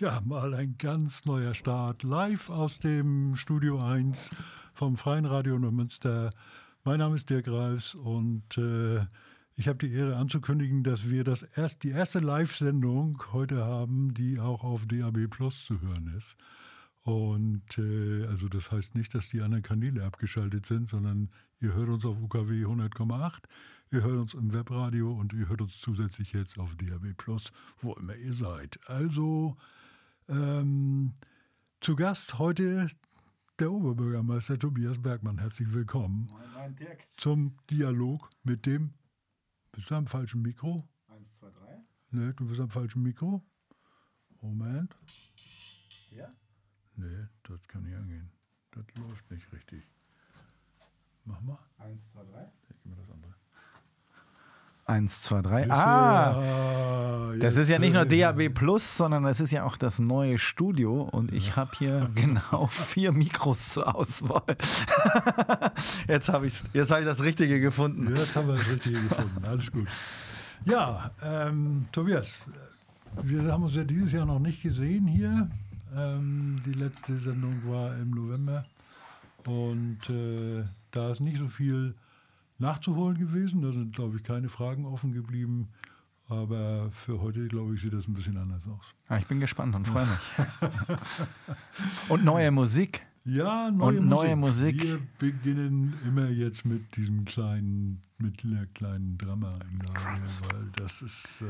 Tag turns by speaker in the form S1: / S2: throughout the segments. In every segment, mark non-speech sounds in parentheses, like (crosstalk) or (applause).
S1: Ja, mal ein ganz neuer Start. Live aus dem Studio 1 vom Freien Radio Neumünster. Mein Name ist Dirk Reis und äh, ich habe die Ehre anzukündigen, dass wir das erst, die erste Live-Sendung heute haben, die auch auf DAB Plus zu hören ist. Und äh, also das heißt nicht, dass die anderen Kanäle abgeschaltet sind, sondern ihr hört uns auf UKW 100,8, ihr hört uns im Webradio und ihr hört uns zusätzlich jetzt auf DAB Plus, wo immer ihr seid. Also ähm, zu Gast heute der Oberbürgermeister Tobias Bergmann. Herzlich willkommen
S2: Moin, moin, Dirk.
S1: zum Dialog mit dem. Bist du am falschen Mikro?
S2: Eins, zwei, drei.
S1: Ne, du bist am falschen Mikro. Moment.
S2: Ja?
S1: Nee, das kann nicht angehen. Das läuft nicht richtig. Mach mal.
S2: Eins, zwei, drei.
S1: Ich gib mir das andere.
S3: Eins, zwei, drei. Ah,
S1: ja,
S3: das ist ja nicht nur DAB Plus, sondern das ist ja auch das neue Studio und ich habe hier (laughs) genau vier Mikros zur Auswahl. (laughs) jetzt habe ich, jetzt hab ich das Richtige gefunden.
S1: Jetzt haben wir das Richtige (laughs) gefunden. Alles gut. Ja, ähm, Tobias, wir haben uns ja dieses Jahr noch nicht gesehen hier. Ähm, die letzte Sendung war im November und äh, da ist nicht so viel nachzuholen gewesen. Da sind, glaube ich, keine Fragen offen geblieben. Aber für heute, glaube ich, sieht das ein bisschen anders aus.
S3: Ja, ich bin gespannt und freue mich. (laughs) und neue Musik.
S1: Ja, neue,
S3: Und neue Musik.
S1: Wir beginnen immer jetzt mit diesem kleinen, mit der kleinen Drama, weil das ist äh,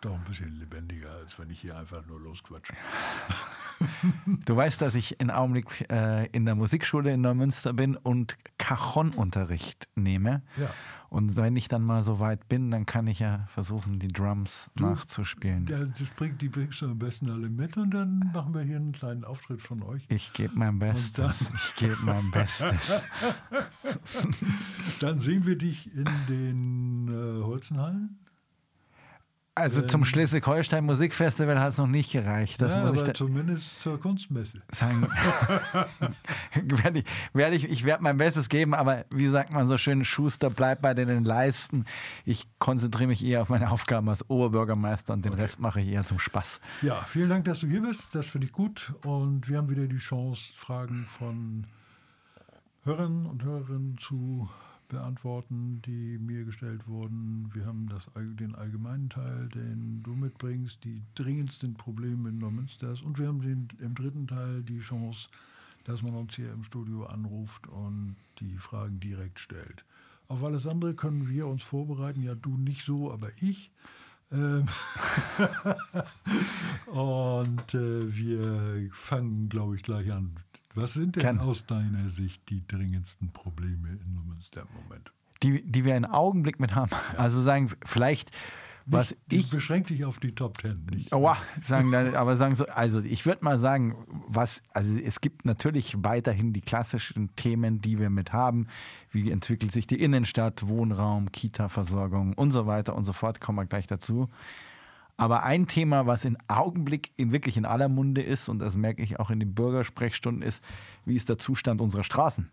S1: doch ein bisschen lebendiger, als wenn ich hier einfach nur losquatsche. (laughs)
S3: Du weißt, dass ich im Augenblick äh, in der Musikschule in Neumünster bin und Cajon-Unterricht nehme.
S1: Ja.
S3: Und wenn ich dann mal so weit bin, dann kann ich ja versuchen, die Drums nachzuspielen.
S1: Ja, das bringt, die bringst du am besten alle mit und dann machen wir hier einen kleinen Auftritt von euch.
S3: Ich gebe mein Bestes. Ich gebe mein Bestes. (laughs)
S1: Dann sehen wir dich in den äh, Holzenhallen.
S3: Also zum Schleswig-Holstein Musikfestival hat es noch nicht gereicht. Das
S1: ja,
S3: muss ich da
S1: zumindest zur Kunstmesse.
S3: sagen. (laughs) werde ich, werde ich, ich werde mein Bestes geben, aber wie sagt man so schön, Schuster bleibt bei den Leisten. Ich konzentriere mich eher auf meine Aufgaben als Oberbürgermeister und den Rest mache ich eher zum Spaß.
S1: Ja, vielen Dank, dass du hier bist. Das finde ich gut. Und wir haben wieder die Chance, Fragen von Hörern und Hörerinnen zu beantworten, die mir gestellt wurden. Wir haben das, den allgemeinen Teil, den du mitbringst, die dringendsten Probleme in Neumünsters. Und wir haben den, im dritten Teil die Chance, dass man uns hier im Studio anruft und die Fragen direkt stellt. Auf alles andere können wir uns vorbereiten. Ja, du nicht so, aber ich. Ähm, (laughs) und äh, wir fangen, glaube ich, gleich an. Was sind denn aus deiner Sicht die dringendsten Probleme in Neumünster im Moment?
S3: Die, die wir einen Augenblick mit haben. Also sagen, vielleicht, was
S1: Nicht-
S3: ich
S1: beschränk dich auf die Top Ten. Nicht.
S3: Aua, sagen aber sagen so, also ich würde mal sagen, was, also es gibt natürlich weiterhin die klassischen Themen, die wir mit haben. Wie entwickelt sich die Innenstadt, Wohnraum, Kita-Versorgung und so weiter und so fort, kommen wir gleich dazu. Aber ein Thema, was im Augenblick in wirklich in aller Munde ist, und das merke ich auch in den Bürgersprechstunden, ist, wie ist der Zustand unserer Straßen?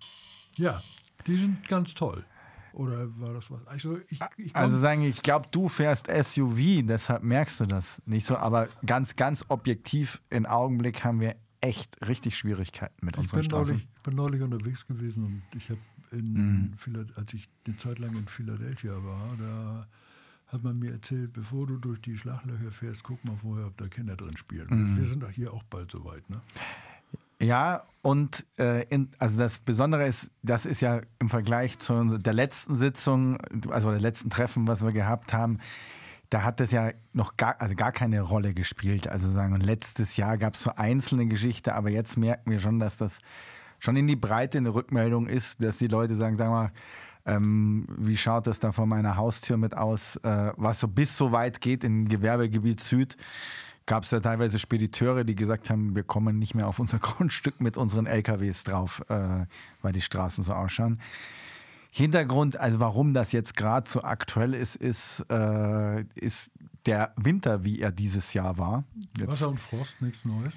S1: Ja, die sind ganz toll. Oder war das was? Also, ich, ich
S3: Also sagen, ich glaube, du fährst SUV, deshalb merkst du das nicht so. Aber ganz, ganz objektiv, im Augenblick haben wir echt richtig Schwierigkeiten mit
S1: Ich
S3: unseren
S1: bin
S3: Straßen.
S1: neulich, bin neulich unterwegs gewesen und ich habe,
S3: Mhm.
S1: als ich eine Zeit lang in Philadelphia war, da hat man mir erzählt, bevor du durch die Schlaglöcher fährst, guck mal vorher, ob da Kinder drin spielen.
S3: Mhm.
S1: Wir sind doch hier auch bald soweit, ne?
S3: Ja, und äh, in, also das Besondere ist, das ist ja im Vergleich zu der letzten Sitzung, also der letzten Treffen, was wir gehabt haben, da hat das ja noch gar, also gar keine Rolle gespielt. Also sagen, und letztes Jahr gab es so einzelne Geschichten, aber jetzt merken wir schon, dass das schon in die Breite eine Rückmeldung ist, dass die Leute sagen, sag mal, ähm, wie schaut das da vor meiner Haustür mit aus, äh, was so bis so weit geht in Gewerbegebiet Süd gab es ja teilweise Spediteure, die gesagt haben, wir kommen nicht mehr auf unser (laughs) Grundstück mit unseren LKWs drauf, äh, weil die Straßen so ausschauen. Hintergrund, also warum das jetzt gerade so aktuell ist, ist, äh, ist der Winter, wie er dieses Jahr war. Jetzt,
S1: Wasser und Frost, nichts Neues.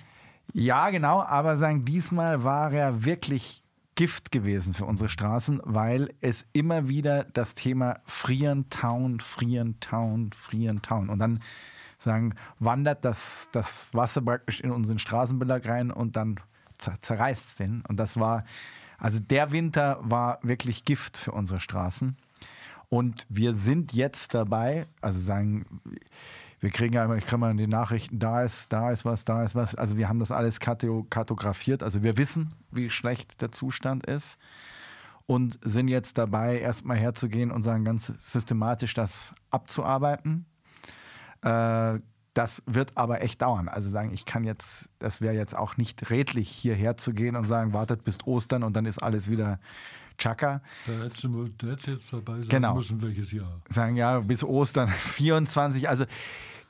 S3: ja, genau, aber sagen, diesmal war er wirklich Gift gewesen für unsere Straßen, weil es immer wieder das Thema Frieren Town, Frieren Town, Frieren Town. Und dann sagen, wandert das, das Wasser praktisch in unseren Straßenbelag rein und dann zerreißt es den. Und das war, also der Winter war wirklich Gift für unsere Straßen. Und wir sind jetzt dabei, also sagen, wir kriegen ja immer, ich kriege mal die Nachrichten, da ist, da ist was, da ist was. Also wir haben das alles kartografiert. Also wir wissen, wie schlecht der Zustand ist und sind jetzt dabei, erstmal herzugehen und sagen, ganz systematisch das abzuarbeiten. Äh, das wird aber echt dauern. Also sagen, ich kann jetzt, das wäre jetzt auch nicht redlich, hierher zu gehen und sagen, wartet bis Ostern und dann ist alles wieder Chaka.
S1: Da hättest du, da hättest jetzt dabei sagen
S3: genau.
S1: müssen, welches Jahr.
S3: Sagen, ja, bis Ostern (laughs) 24. Also,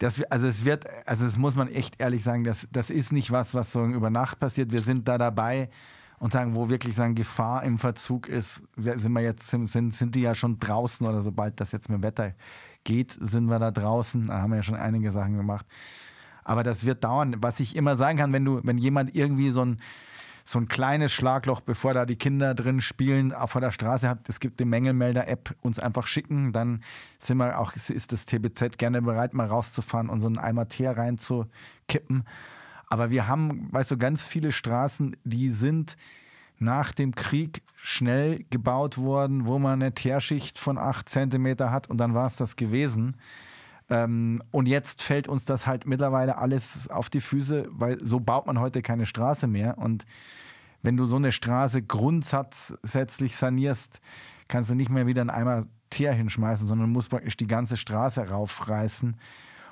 S3: das, also es wird, also das muss man echt ehrlich sagen, das, das ist nicht was, was so über Nacht passiert. Wir sind da dabei und sagen, wo wirklich sagen, Gefahr im Verzug ist, sind wir jetzt, sind, sind die ja schon draußen oder sobald das jetzt mit Wetter geht, sind wir da draußen. Da haben wir ja schon einige Sachen gemacht. Aber das wird dauern. Was ich immer sagen kann, wenn du, wenn jemand irgendwie so ein, so ein kleines Schlagloch, bevor da die Kinder drin spielen, vor der Straße hat, es gibt die Mängelmelder-App, uns einfach schicken, dann sind wir auch, ist das TBZ gerne bereit, mal rauszufahren und so einen Eimer Tee reinzukippen. Aber wir haben, weißt du, ganz viele Straßen, die sind nach dem Krieg schnell gebaut worden, wo man eine Teerschicht von acht Zentimeter hat und dann war es das gewesen. Ähm, und jetzt fällt uns das halt mittlerweile alles auf die Füße, weil so baut man heute keine Straße mehr. Und wenn du so eine Straße grundsätzlich sanierst, kannst du nicht mehr wieder einen Eimer Teer hinschmeißen, sondern musst praktisch die ganze Straße raufreißen.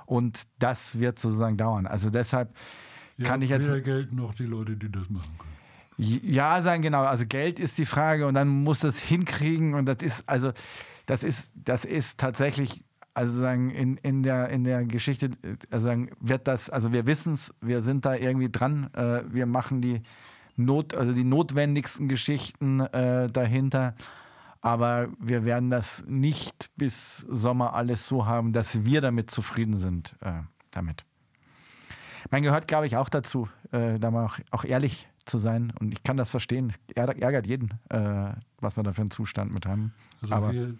S3: Und das wird sozusagen dauern. Also deshalb
S1: ja,
S3: kann ich jetzt.
S1: Weder Geld noch die Leute, die das machen können.
S3: Ja, sagen genau. Also Geld ist die Frage und dann muss das hinkriegen und das ist also das ist das ist tatsächlich also sagen in, in der in der Geschichte also sagen wird das also wir wissen es, wir sind da irgendwie dran, äh, wir machen die Not also die notwendigsten Geschichten äh, dahinter. Aber wir werden das nicht bis Sommer alles so haben, dass wir damit zufrieden sind. Äh, damit. Man gehört, glaube ich, auch dazu, äh, da mal auch, auch ehrlich zu sein. Und ich kann das verstehen. Ärgert jeden, äh, was wir da für einen Zustand mit haben.
S1: Also
S3: Aber
S1: wir,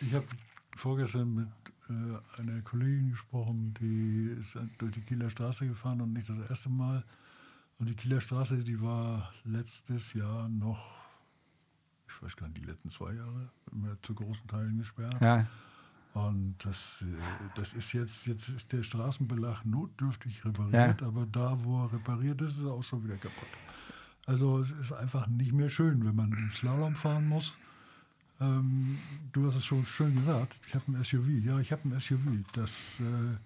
S1: ich habe vorgestern mit äh, einer Kollegin gesprochen, die ist durch die Kieler Straße gefahren und nicht das erste Mal. Und die Kieler Straße, die war letztes Jahr noch, ich weiß gar nicht, die letzten zwei Jahre, zu großen Teilen gesperrt.
S3: ja,
S1: Und das, äh, das ist jetzt, jetzt ist der Straßenbelag notdürftig repariert, aber da, wo er repariert ist, ist er auch schon wieder kaputt. Also es ist einfach nicht mehr schön, wenn man im Slalom fahren muss. Ähm, du hast es schon schön gesagt, ich habe ein SUV. Ja, ich habe ein SUV. Das, äh,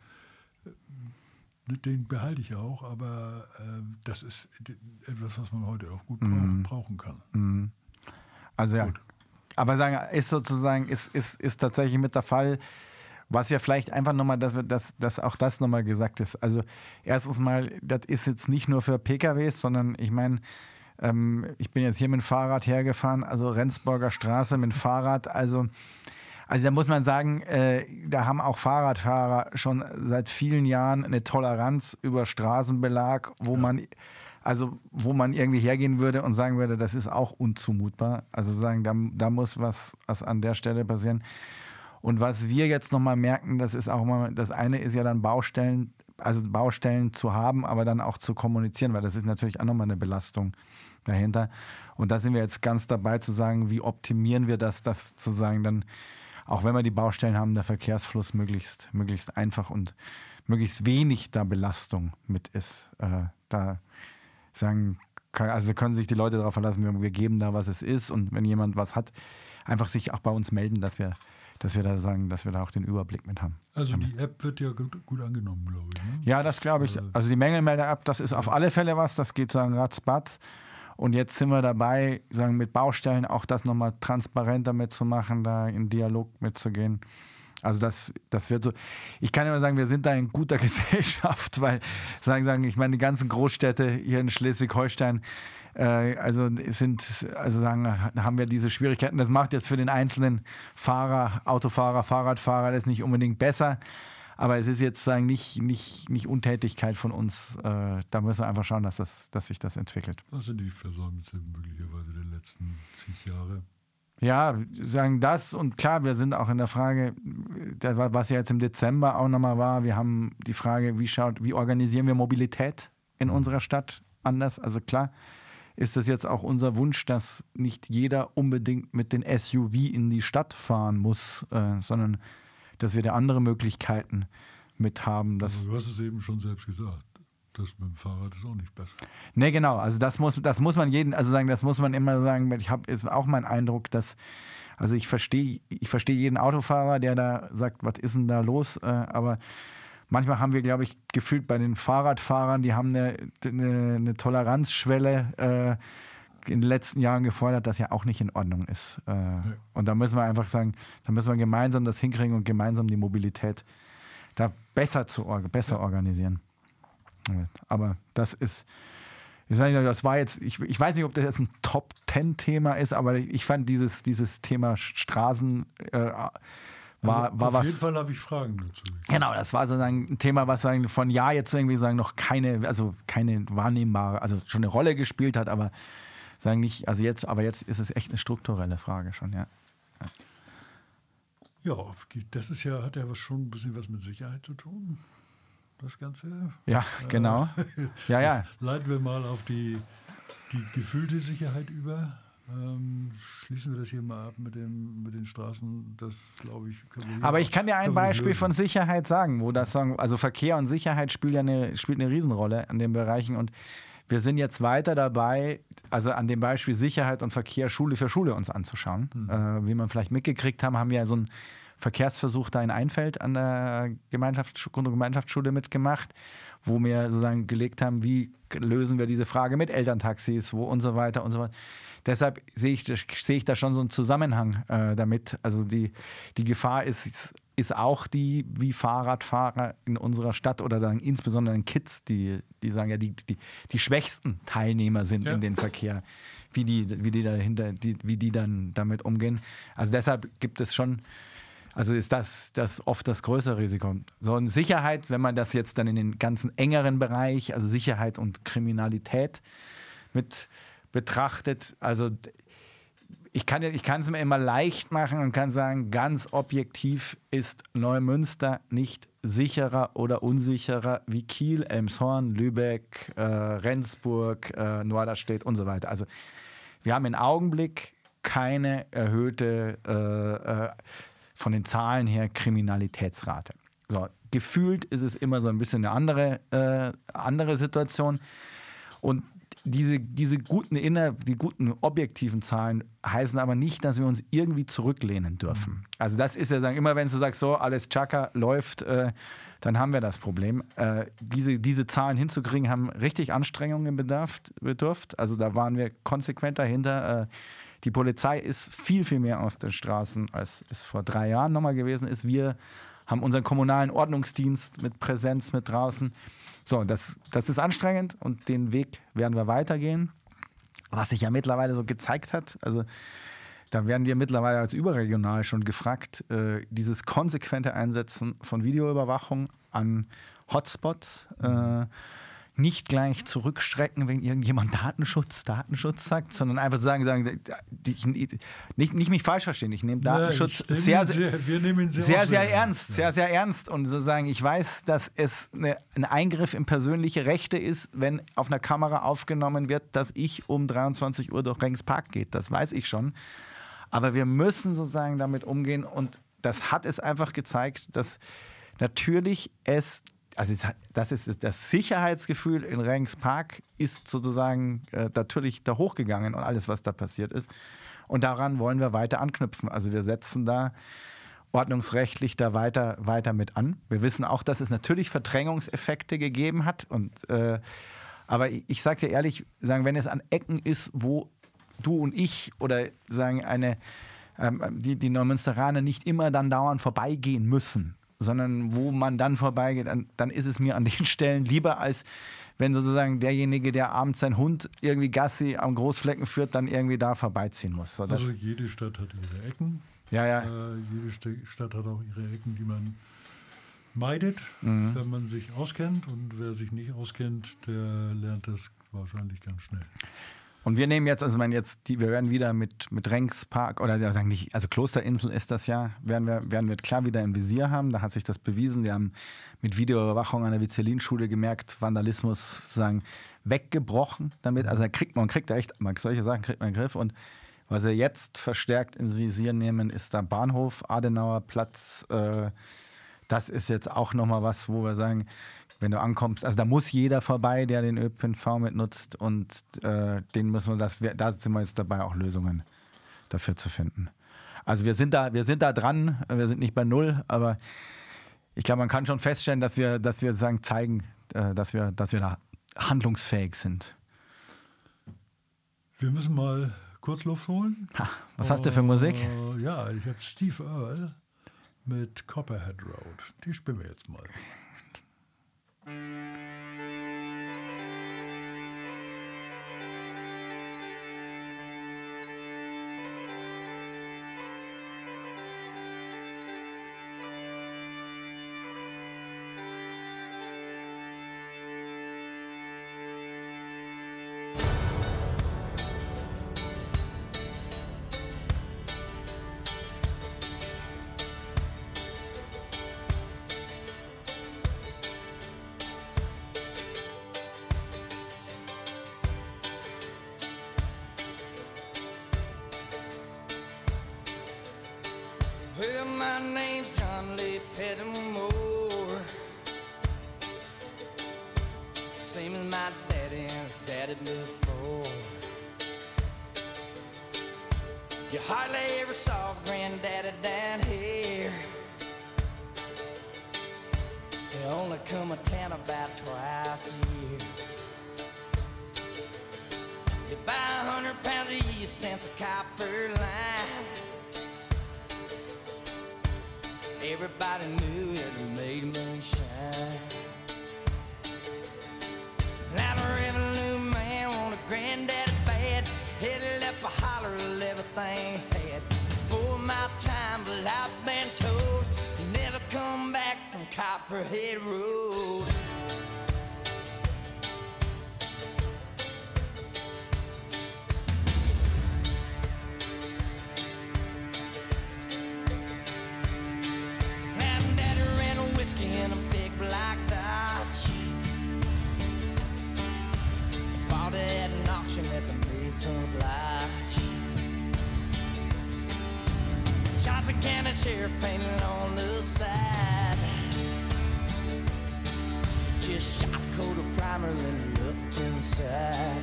S1: den behalte ich auch, aber äh, das ist etwas, was man heute auch gut brauchen, brauchen kann.
S3: also ja.
S1: Gut.
S3: Aber sagen, ist sozusagen, ist, ist, ist tatsächlich mit der Fall, was ja vielleicht einfach nochmal, dass, dass, dass auch das nochmal gesagt ist. Also erstens mal, das ist jetzt nicht nur für PKWs, sondern ich meine, ähm, ich bin jetzt hier mit dem Fahrrad hergefahren, also Rendsburger Straße mit dem Fahrrad, also also da muss man sagen, äh, da haben auch Fahrradfahrer schon seit vielen Jahren eine Toleranz über Straßenbelag, wo man also wo man irgendwie hergehen würde und sagen würde, das ist auch unzumutbar. Also sagen, da, da muss was, was an der Stelle passieren. Und was wir jetzt nochmal merken, das ist auch mal, das eine ist ja dann Baustellen, also Baustellen zu haben, aber dann auch zu kommunizieren, weil das ist natürlich auch nochmal eine Belastung dahinter. Und da sind wir jetzt ganz dabei zu sagen, wie optimieren wir das, das zu sagen, dann, auch wenn wir die Baustellen haben, der Verkehrsfluss möglichst, möglichst einfach und möglichst wenig da Belastung mit ist. Äh, da sagen, also können sich die Leute darauf verlassen, wir, wir geben da, was es ist. Und wenn jemand was hat, einfach sich auch bei uns melden, dass wir, dass wir da sagen, dass wir da auch den Überblick mit haben.
S1: Also die App wird ja gut, gut angenommen, glaube ich. Ne?
S3: Ja, das glaube ich. Also die Mängelmelder-App, das ist auf alle Fälle was, das geht sagen ratzbatz. Und jetzt sind wir dabei, sagen mit Baustellen auch das nochmal transparenter mitzumachen, da in Dialog mitzugehen. Also das, das wird so. Ich kann immer sagen, wir sind da in guter (laughs) Gesellschaft, weil sagen, sagen, ich meine, die ganzen Großstädte hier in Schleswig-Holstein, äh, also sind, also sagen, haben wir diese Schwierigkeiten. Das macht jetzt für den einzelnen Fahrer, Autofahrer, Fahrradfahrer das nicht unbedingt besser. Aber es ist jetzt sagen nicht, nicht, nicht Untätigkeit von uns. Äh, da müssen wir einfach schauen, dass, das, dass sich das entwickelt.
S1: Was sind die Versäumnisse möglicherweise der letzten zig Jahre?
S3: Ja, sagen das und klar, wir sind auch in der Frage, was ja jetzt im Dezember auch nochmal war, wir haben die Frage, wie schaut, wie organisieren wir Mobilität in unserer Stadt anders? Also klar, ist das jetzt auch unser Wunsch, dass nicht jeder unbedingt mit den SUV in die Stadt fahren muss, äh, sondern dass wir da andere Möglichkeiten mit haben.
S1: also du hast es eben schon selbst gesagt. Das mit dem Fahrrad ist auch nicht besser.
S3: Nee, genau. Also das muss, das muss man jeden, also sagen, das muss man immer sagen. Ich habe ist auch mein Eindruck, dass, also ich verstehe, ich verstehe jeden Autofahrer, der da sagt, was ist denn da los? Äh, aber manchmal haben wir, glaube ich, gefühlt bei den Fahrradfahrern, die haben eine, eine, eine Toleranzschwelle äh, in den letzten Jahren gefordert, das ja auch nicht in Ordnung ist. Äh, ja. Und da müssen wir einfach sagen, da müssen wir gemeinsam das hinkriegen und gemeinsam die Mobilität da besser, zu, besser ja. organisieren. Aber das ist, ich weiß nicht, das war jetzt, ich, ich weiß nicht, ob das jetzt ein Top-10-Thema ist, aber ich fand dieses, dieses Thema Straßen äh, war,
S1: also
S3: war
S1: auf
S3: was.
S1: jeden Fall habe ich Fragen dazu.
S3: Genau, das war sozusagen ein Thema, was sagen, von Jahr jetzt irgendwie sagen noch keine, also keine wahrnehmbare, also schon eine Rolle gespielt hat, aber sagen nicht, also jetzt, aber jetzt ist es echt eine strukturelle Frage schon, ja.
S1: Ja, das ist ja, hat ja schon ein bisschen was mit Sicherheit zu tun das Ganze.
S3: Ja, genau. (laughs) ja, ja.
S1: Leiten wir mal auf die, die gefühlte Sicherheit über. Ähm, schließen wir das hier mal ab mit, dem, mit den Straßen. Das glaube ich.
S3: Aber ich kann dir ein Beispiel von Sicherheit sagen, wo das sagen, also Verkehr und Sicherheit spielt ja eine, spielt eine Riesenrolle an den Bereichen und wir sind jetzt weiter dabei, also an dem Beispiel Sicherheit und Verkehr Schule für Schule uns anzuschauen. Mhm. Äh, wie man vielleicht mitgekriegt haben, haben wir ja so ein Verkehrsversuch da in Einfeld an der Gemeinschafts Grund- und Gemeinschaftsschule mitgemacht, wo wir sozusagen gelegt haben, wie lösen wir diese Frage mit Elterntaxis wo und so weiter und so weiter. Deshalb sehe ich, sehe ich da schon so einen Zusammenhang äh, damit. Also die, die Gefahr ist, ist auch die, wie Fahrradfahrer in unserer Stadt oder dann insbesondere in Kids, die, die sagen ja, die, die, die schwächsten Teilnehmer sind ja. in den Verkehr, wie die, wie die dahinter, die, wie die dann damit umgehen. Also deshalb gibt es schon also ist das, das oft das größere Risiko. So eine Sicherheit, wenn man das jetzt dann in den ganzen engeren Bereich, also Sicherheit und Kriminalität mit betrachtet, also ich kann es mir immer leicht machen und kann sagen, ganz objektiv ist Neumünster nicht sicherer oder unsicherer wie Kiel, Elmshorn, Lübeck, äh, Rendsburg, äh, Norderstedt und so weiter. Also wir haben im Augenblick keine erhöhte äh, äh von den Zahlen her Kriminalitätsrate. So, gefühlt ist es immer so ein bisschen eine andere, äh, andere Situation. Und diese, diese guten inner, die guten objektiven Zahlen heißen aber nicht, dass wir uns irgendwie zurücklehnen dürfen. Also das ist ja sagen, immer wenn du sagst, so alles Chaka läuft, äh, dann haben wir das Problem. Äh, diese, diese Zahlen hinzukriegen, haben richtig Anstrengungen bedarf, bedurft. Also da waren wir konsequent dahinter. Äh, die Polizei ist viel, viel mehr auf den Straßen, als es vor drei Jahren nochmal gewesen ist. Wir haben unseren kommunalen Ordnungsdienst mit Präsenz mit draußen. So, das, das ist anstrengend und den Weg werden wir weitergehen. Was sich ja mittlerweile so gezeigt hat, also da werden wir mittlerweile als überregional schon gefragt, äh, dieses konsequente Einsetzen von Videoüberwachung an Hotspots. Äh, nicht gleich zurückschrecken, wenn irgendjemand Datenschutz, Datenschutz sagt, sondern einfach sagen, sagen nicht, nicht mich falsch verstehen, ich nehme Datenschutz ja, sehr, sehr, ihn sehr, sehr, sehr ernst, ja. sehr, sehr ernst und sozusagen, ich weiß, dass es eine, ein Eingriff in persönliche Rechte ist, wenn auf einer Kamera aufgenommen wird, dass ich um 23 Uhr durch Rengs Park geht, das weiß ich schon, aber wir müssen sozusagen damit umgehen und das hat es einfach gezeigt, dass natürlich es also das ist das Sicherheitsgefühl in Rengs Park ist sozusagen äh, natürlich da hochgegangen und alles, was da passiert ist. Und daran wollen wir weiter anknüpfen. Also wir setzen da ordnungsrechtlich da weiter, weiter mit an. Wir wissen auch, dass es natürlich Verdrängungseffekte gegeben hat. Und, äh, aber ich, ich sage dir ehrlich, sagen, wenn es an Ecken ist, wo du und ich oder sagen eine ähm, die, die Neumünsteraner nicht immer dann dauernd vorbeigehen müssen, sondern wo man dann vorbeigeht, dann, ist es mir an (laughs) den Stellen lieber, als wenn sozusagen derjenige, der abends seinen Hund irgendwie Gassi am Großflecken führt, dann irgendwie da vorbeiziehen muss.
S1: So, also jede Stadt hat ihre Ecken.
S3: Ja, ja.
S1: Äh, jede Stadt hat auch ihre Ecken, die man meidet, mhm. wenn man sich auskennt. Und wer sich nicht auskennt, der lernt das wahrscheinlich ganz schnell.
S3: Und wir nehmen jetzt, also ich meine jetzt, die, wir werden wieder mit, mit Renkspark oder ja, sagen nicht, also Klosterinsel ist das ja, werden wir, werden wir klar wieder im Visier haben. Da hat sich das bewiesen. Wir haben mit Videoüberwachung an der Vizelin-Schule gemerkt, Vandalismus sozusagen weggebrochen damit. Also da kriegt man kriegt da echt, man, solche Sachen kriegt man in den Griff. Und was wir jetzt verstärkt ins Visier nehmen, ist der Bahnhof, Adenauer Platz. Äh, das ist jetzt auch nochmal was, wo wir sagen, wenn du ankommst, also da muss jeder vorbei, der den ÖPNV mitnutzt und äh, den müssen wir, das, da sind wir jetzt dabei, auch Lösungen dafür zu finden. Also wir sind da, wir sind da dran, wir sind nicht bei null, aber ich glaube, man kann schon feststellen, dass wir, dass wir sagen, zeigen, äh, dass wir, dass wir da handlungsfähig sind.
S1: Wir müssen mal kurz Luft holen.
S3: Ha, was hast du für Musik?
S1: Äh, ja, ich habe Steve Earle mit Copperhead Road. Die spielen wir jetzt mal.
S4: Thank you. My daddy and his daddy before. You hardly ever saw granddaddy down here. They only come a town about twice a year. You buy a hundred pounds of yeast and some copper line. Everybody knew from Copperhead Road. And daddy ran a whiskey a big black. Bought it at an auction at the Mason's Lodge. Johnson County Sheriff painted on the side. And looked inside.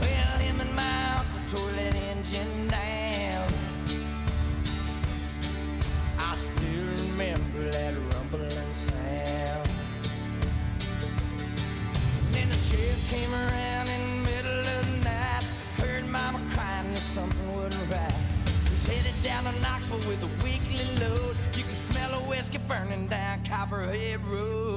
S4: Well, him and my uncle tore that engine down. I still remember that rumbling sound. Then the sheriff came around in the middle of the night. Heard mama crying that something wasn't right. Was headed down to Knoxville with a weekly load. You could smell a whiskey burning down Copperhead Road.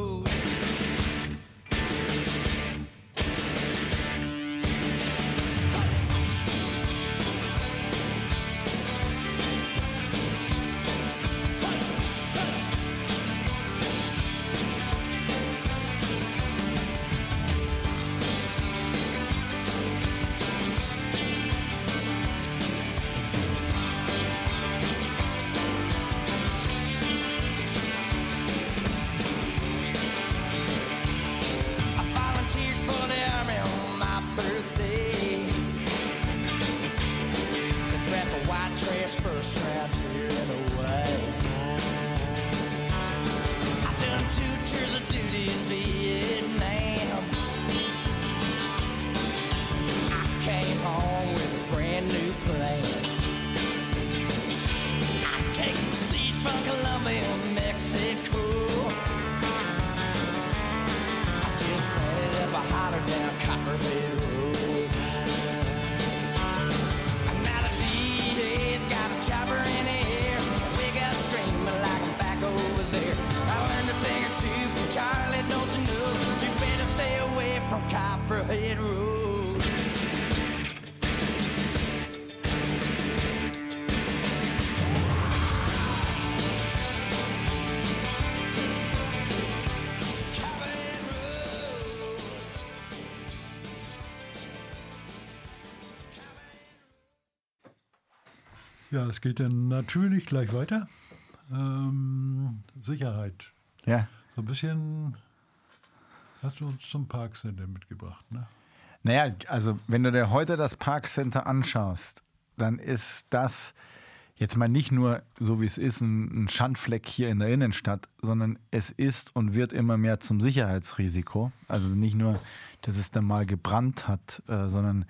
S1: Ja, es geht dann natürlich gleich weiter. Ähm, Sicherheit.
S3: Ja.
S1: So ein bisschen hast du uns zum Parkcenter mitgebracht, ne?
S3: Naja, also wenn du dir heute das Parkcenter anschaust, dann ist das jetzt mal nicht nur, so wie es ist, ein, Schandfleck hier in der Innenstadt, sondern es ist und wird immer mehr zum Sicherheitsrisiko. Also nicht nur, dass es dann mal gebrannt hat, äh, sondern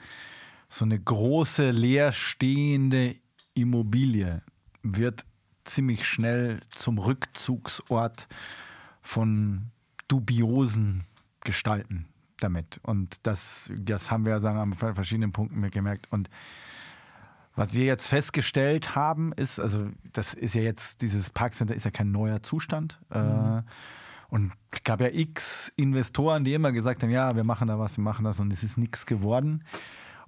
S3: so eine große leerstehende Immobilie wird ziemlich schnell zum Rückzugsort von dubiosen Gestalten damit. Und das, das haben wir sagen, an verschiedenen Punkten gemerkt. Und was wir jetzt festgestellt haben, ist, also das ist ja jetzt, dieses Parkcenter ist ja kein neuer Zustand. Mhm. Äh, und es gab ja x Investoren, die immer gesagt haben, ja, wir machen da was, wir machen das und es ist nichts geworden.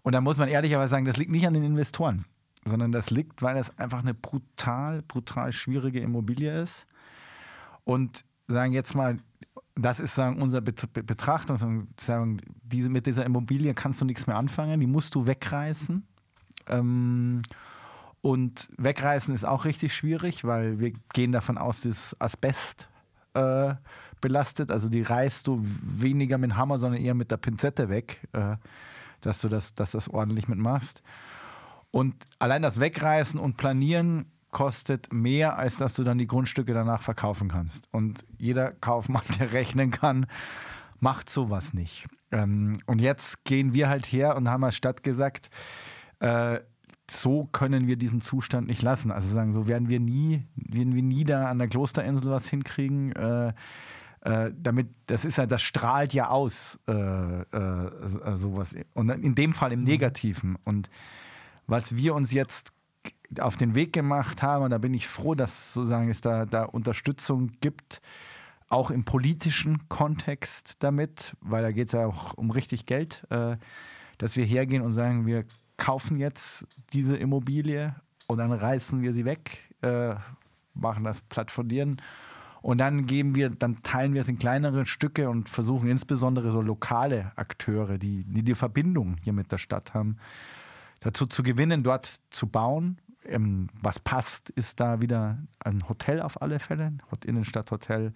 S3: Und da muss man ehrlicherweise sagen, das liegt nicht an den Investoren, sondern das liegt, weil das einfach eine brutal, brutal schwierige Immobilie ist. Und sagen jetzt mal, das ist sagen, unser Betrachtung, sagen, diese, mit dieser Immobilie kannst du nichts mehr anfangen, die musst du wegreißen. Ähm, und wegreißen ist auch richtig schwierig, weil wir gehen davon aus, dass Asbest äh, belastet. Also die reißt du weniger mit dem Hammer, sondern eher mit der Pinzette weg, äh, dass du das, dass das ordentlich mitmachst. Und allein das Wegreißen und Planieren kostet mehr, als dass du dann die Grundstücke danach verkaufen kannst. Und jeder Kaufmann, (laughs) der rechnen kann, macht sowas nicht. Ähm, und jetzt gehen wir halt her und haben als Stadt gesagt, äh, so können wir diesen Zustand nicht lassen. Also sagen, so werden wir nie, werden wir nie da an der Klosterinsel was hinkriegen. Äh, äh, damit, das ist ja, das strahlt ja aus, äh, äh, sowas. Und in dem Fall im Negativen. Und was wir uns jetzt auf den Weg gemacht haben, und da bin ich froh, dass sozusagen es da, da Unterstützung gibt, auch im politischen Kontext damit, weil da geht es ja auch um richtig Geld, äh, dass wir hergehen und sagen, wir kaufen jetzt diese Immobilie und dann reißen wir sie weg, äh, machen das Plattformieren und dann geben wir, dann teilen wir es in kleinere Stücke und versuchen insbesondere so lokale Akteure, die, die die Verbindung hier mit der Stadt haben, dazu zu gewinnen, dort zu bauen. Ähm, was passt, ist da wieder ein Hotel auf alle Fälle, Innenstadthotel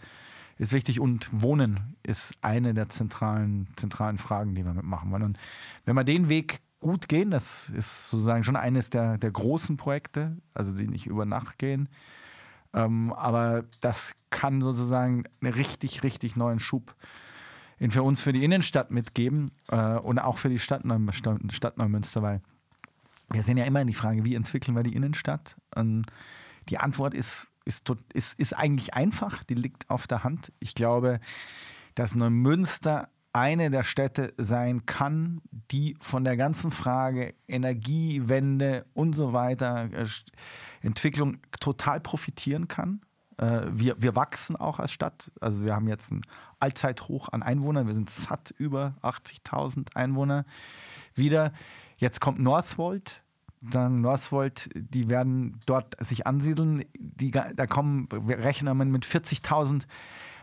S3: ist wichtig und Wohnen ist eine der zentralen, zentralen Fragen, die wir mitmachen wollen. Und wenn wir den Weg gut gehen. Das ist sozusagen schon eines der, der großen Projekte, also die nicht über Nacht gehen. Ähm, aber das kann sozusagen einen richtig, richtig neuen Schub für uns für die Innenstadt mitgeben äh, und auch für die Stadt, Stadt Neumünster, weil wir sehen ja immer die Frage, wie entwickeln wir die Innenstadt? Und die Antwort ist, ist, ist, ist eigentlich einfach, die liegt auf der Hand. Ich glaube, dass Neumünster eine der Städte sein kann, die von der ganzen Frage Energiewende und so weiter, äh, Entwicklung total profitieren kann. Äh, wir, wir wachsen auch als Stadt. Also wir haben jetzt ein Allzeithoch an Einwohnern. Wir sind satt über 80.000 Einwohner wieder. Jetzt kommt Northvolt. Dann Northvolt, die werden dort sich ansiedeln. Die, da kommen, wir rechnen mit 40.000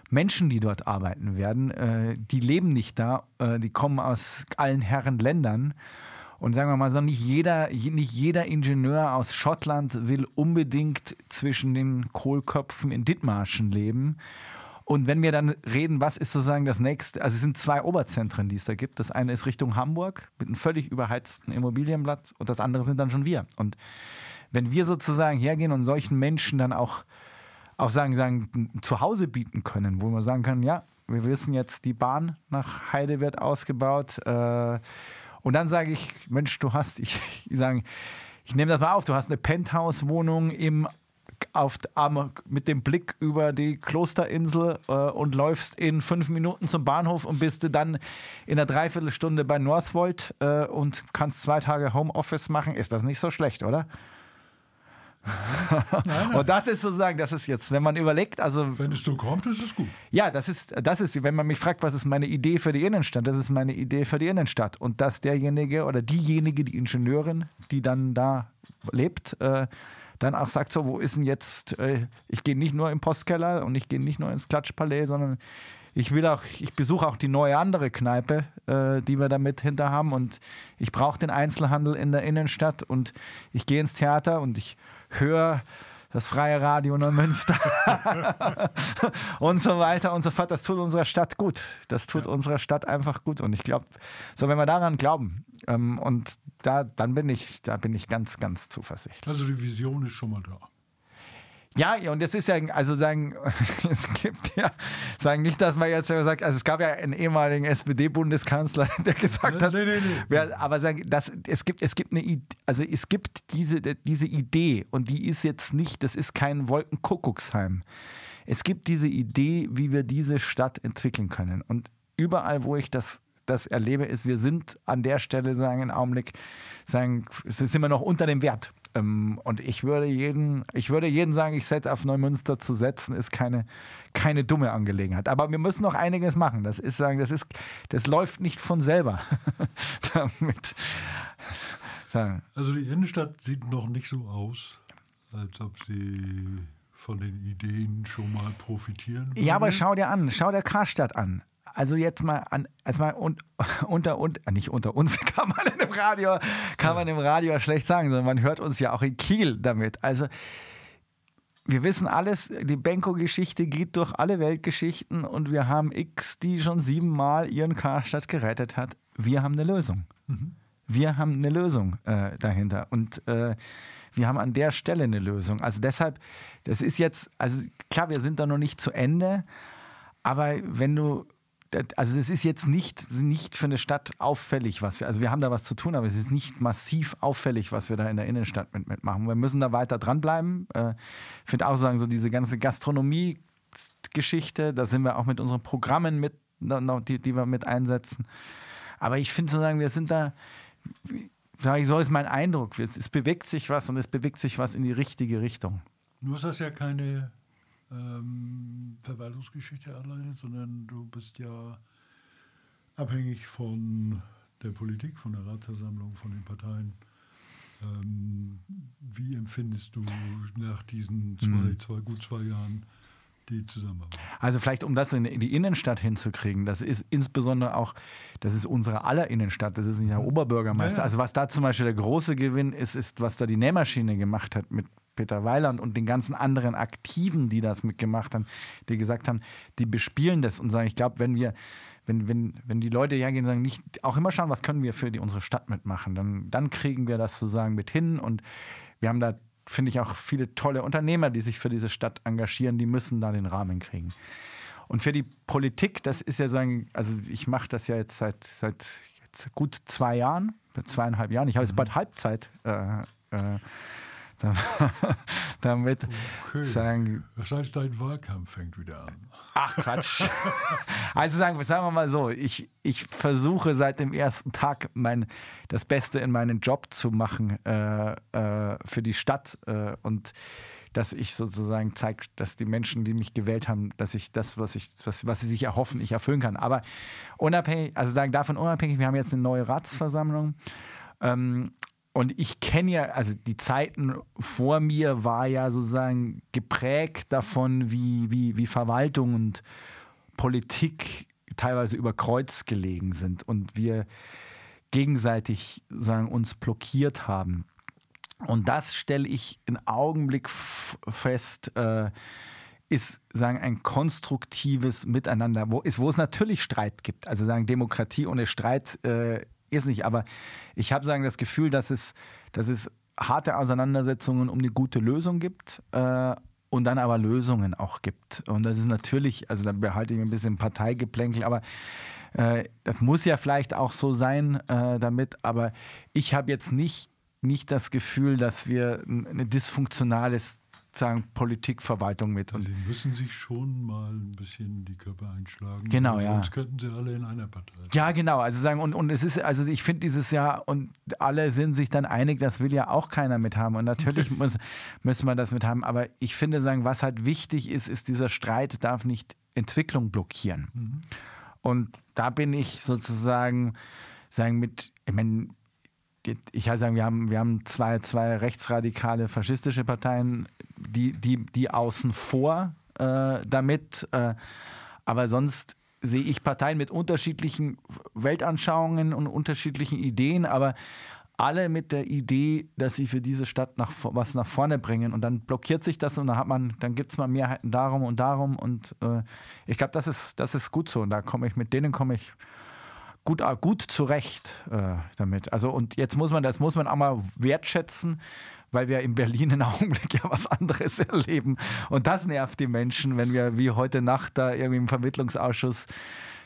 S3: Menschen, die dort arbeiten werden, äh, die leben nicht da, äh, die kommen aus allen Herren Ländern. Und sagen wir mal so, nicht jeder, nicht jeder Ingenieur aus Schottland will unbedingt zwischen den Kohlköpfen in Dithmarschen leben. Und wenn wir dann reden, was ist sozusagen das nächste, also es sind zwei Oberzentren, die es da gibt. Das eine ist Richtung Hamburg mit einem völlig überheizten Immobilienblatt und das andere sind dann schon wir. Und wenn wir sozusagen hergehen und solchen Menschen dann auch auch sagen, sagen, zu Hause bieten können, wo man sagen kann, ja, wir wissen jetzt, die Bahn nach Heide wird ausgebaut. Äh, und dann sage ich, Mensch, du hast, (laughs) ich, ich sage, ich nehme das mal auf, du hast eine Penthouse-Wohnung im auf, mit dem Blick über die Klosterinsel äh, und läufst in fünf Minuten zum Bahnhof und bist du dann in einer Dreiviertelstunde bei Northvolt äh, und kannst zwei Tage Homeoffice machen. Ist das nicht so schlecht, oder? Nein, nein. (laughs) Und das ist sozusagen, das ist jetzt, wenn man überlegt, also.
S1: Wenn es so kommt, ist es gut.
S3: Ja, das ist, das ist, wenn man mich fragt, was ist meine Idee für die Innenstadt, das ist meine Idee für die Innenstadt. Und dass derjenige oder diejenige, die Ingenieurin, die dann da lebt, äh, dann auch sagt, so, wo ist denn jetzt, äh, ich gehe nicht nur im Postkeller und ich gehe nicht nur ins Klatschpalais, sondern ich will auch, ich besuche auch die neue andere Kneipe äh, die wir damit hinter haben. Und ich brauche den Einzelhandel in der Innenstadt und ich gehe ins Theater und ich höre das freie Radio Neumünster (laughs) und so weiter und so fort. Das tut unserer Stadt gut. Das tut ja. unserer Stadt einfach gut. Und ich glaube, so wenn wir daran glauben, ähm, und da, dann bin ich, da bin ich ganz, ganz zuversichtlich.
S1: Also die Vision ist schon mal da.
S3: Ja, und es ist ja, also sagen, (laughs) es gibt ja, sagen nicht, dass man jetzt sagt, also es gab ja einen ehemaligen SPD-Bundeskanzler, (laughs) der gesagt hat, nee, nee, nee. aber sagen, dass es gibt, es gibt eine, also es gibt diese, diese Idee und die ist jetzt nicht, das ist kein Wolkenkuckucksheim. Es gibt diese Idee, wie wir diese Stadt entwickeln können. Und überall, wo ich das das erlebe, ist, wir sind an der Stelle, sagen, im Augenblick, sagen, es ist immer noch unter dem Wert. Ähm, und ich würde jeden, ich würde jeden sagen, ich setze auf Neumünster zu setzen, ist keine, keine dumme Angelegenheit. Aber wir müssen noch einiges machen. Das ist sagen, das ist, das läuft nicht von selber. (laughs) Damit.
S1: Sagen. Also die Innenstadt sieht noch nicht so aus, als ob sie von den Ideen schon mal profitieren würde.
S3: Ja, aber schau dir an, schau dir Karstadt an also jetzt mal an, also mal un, (laughs) unter und äh, nicht unter uns (laughs) kann man im Radio kann man im Radio schlecht sagen, sondern man hört uns ja auch in Kiel damit. Also wir wissen alles, die Benko-Geschichte geht durch alle Weltgeschichten und wir haben X, die schon siebenmal ihren Karstadt gerettet hat. Wir haben eine Lösung. Mhm. Wir haben eine Lösung äh, dahinter. Und äh, wir haben an der Stelle eine Lösung. Also deshalb, das ist jetzt, also klar, wir sind da noch nicht zu Ende, aber wenn du also es ist jetzt nicht, nicht für eine Stadt auffällig, was wir, also wir haben da was zu tun, aber es ist nicht massiv auffällig, was wir da in der Innenstadt mit, mitmachen. Wir müssen da weiter dranbleiben. Äh, ich finde auch sagen, so diese ganze Gastronomie-Geschichte, da sind wir auch mit unseren Programmen mit, die, die wir mit einsetzen. Aber ich finde sozusagen, wir sind da, sage ich so, ist mein Eindruck. Es, es bewegt sich was und es bewegt sich was in die richtige Richtung.
S1: Nur ist das ja keine ähm, Verwaltungsgeschichte alleine, sondern du bist ja abhängig von der Politik, von der Ratsversammlung, von den Parteien. Ähm, wie empfindest du nach diesen zwei, mhm. zwei, gut zwei Jahren die Zusammenarbeit?
S3: Also vielleicht, um das in die Innenstadt hinzukriegen, das ist insbesondere auch, das ist unsere aller Innenstadt, das ist nicht der Oberbürgermeister. Ja, ja. Also was da zum Beispiel der große Gewinn ist, ist, was da die Nähmaschine gemacht hat mit Peter Weiland und den ganzen anderen Aktiven, die das mitgemacht haben, die gesagt haben, die bespielen das und sagen, ich glaube, wenn wir, wenn, wenn, wenn die Leute hergehen und sagen, nicht, auch immer schauen, was können wir für die, unsere Stadt mitmachen, dann, dann kriegen wir das sozusagen mit hin und wir haben da, finde ich, auch viele tolle Unternehmer, die sich für diese Stadt engagieren, die müssen da den Rahmen kriegen. Und für die Politik, das ist ja sagen, also ich mache das ja jetzt seit, seit jetzt gut zwei Jahren, zweieinhalb Jahren. Ich habe jetzt bald Halbzeit äh, äh, (laughs) damit okay. sagen.
S1: Das heißt, dein Wahlkampf fängt wieder an.
S3: Ach Quatsch. (laughs) also sagen, sagen wir mal so, ich, ich versuche seit dem ersten Tag mein, das Beste in meinen Job zu machen äh, äh, für die Stadt äh, und dass ich sozusagen zeige, dass die Menschen, die mich gewählt haben, dass ich das, was ich, was, was sie sich erhoffen, ich erfüllen kann. Aber unabhängig, also sagen davon unabhängig, wir haben jetzt eine neue Ratsversammlung. Ähm, und ich kenne ja, also die Zeiten vor mir war ja sozusagen geprägt davon, wie, wie, wie Verwaltung und Politik teilweise über Kreuz gelegen sind und wir gegenseitig sagen, uns blockiert haben. Und das stelle ich im Augenblick fest, äh, ist sagen ein konstruktives Miteinander, wo, ist, wo es natürlich Streit gibt. Also sagen Demokratie ohne Streit äh, ist nicht, aber ich habe sagen das Gefühl, dass es, dass es harte Auseinandersetzungen um eine gute Lösung gibt äh, und dann aber Lösungen auch gibt. Und das ist natürlich, also da behalte ich ein bisschen Parteigeplänkel, aber äh, das muss ja vielleicht auch so sein äh, damit, aber ich habe jetzt nicht, nicht das Gefühl, dass wir ein dysfunktionales sagen, Politikverwaltung mit.
S1: Und die müssen sich schon mal ein bisschen die Köpfe einschlagen.
S3: Genau, ja.
S1: Sonst könnten sie alle in einer Partei.
S3: Ja, genau. Also sagen, und, und es ist, also ich finde dieses Jahr, und alle sind sich dann einig, das will ja auch keiner mit haben. Und natürlich (laughs) muss, müssen wir das mit haben. Aber ich finde, sagen, was halt wichtig ist, ist, dieser Streit darf nicht Entwicklung blockieren. Mhm. Und da bin ich sozusagen, sagen, mit, ich meine, ich kann sagen, wir haben, wir haben zwei, zwei rechtsradikale faschistische Parteien, die, die, die außen vor äh, damit. Äh, aber sonst
S5: sehe ich Parteien mit unterschiedlichen Weltanschauungen und unterschiedlichen Ideen, aber alle mit der Idee, dass sie für diese Stadt nach, was nach vorne bringen. Und dann blockiert sich das und dann hat man, dann gibt es mal Mehrheiten darum und darum. Und äh, ich glaube, das ist, das ist gut so. Und da komme ich, mit denen komme ich gut, äh, gut zurecht äh, damit. Also, und jetzt muss man, das muss man auch mal wertschätzen, weil wir in Berlin im (laughs) Augenblick ja was anderes erleben. Und das nervt die Menschen, wenn wir wie heute Nacht da irgendwie im Vermittlungsausschuss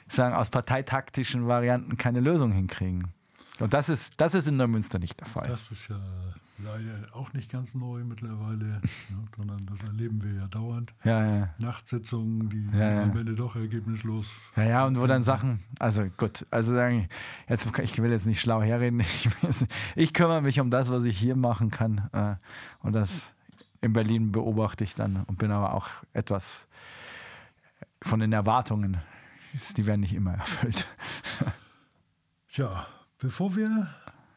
S5: sagen, aus parteitaktischen Varianten keine Lösung hinkriegen. Und das ist, das ist in Neumünster nicht der Fall.
S1: Das ist ja leider auch nicht ganz neu mittlerweile, (laughs) ne, sondern das erleben wir ja dauernd.
S5: Ja, ja.
S1: Nachtsitzungen, die
S5: Ja,
S1: am Ende doch ergebnislos.
S5: Ja, ja, und wo dann Sachen, also gut, also sagen, jetzt, ich will jetzt nicht schlau herreden, (laughs) ich, ich kümmere mich um das, was ich hier machen kann. äh, Und das in Berlin beobachte ich dann und bin aber auch etwas von den Erwartungen, die werden nicht immer erfüllt. (laughs)
S1: Tja, bevor wir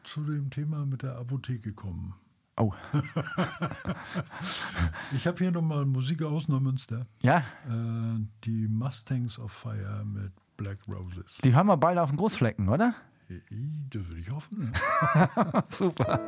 S1: zu dem Thema mit der Apotheke kommen.
S5: Oh, (laughs)
S1: Ich habe hier nochmal Musik aus Neumünster.
S5: ja,
S1: Äh, die Mustangs of Fire mit Black Roses.
S5: die hören wir bald auf den Großflecken, oder?
S1: Das würde ich hoffen. (laughs)
S5: Super.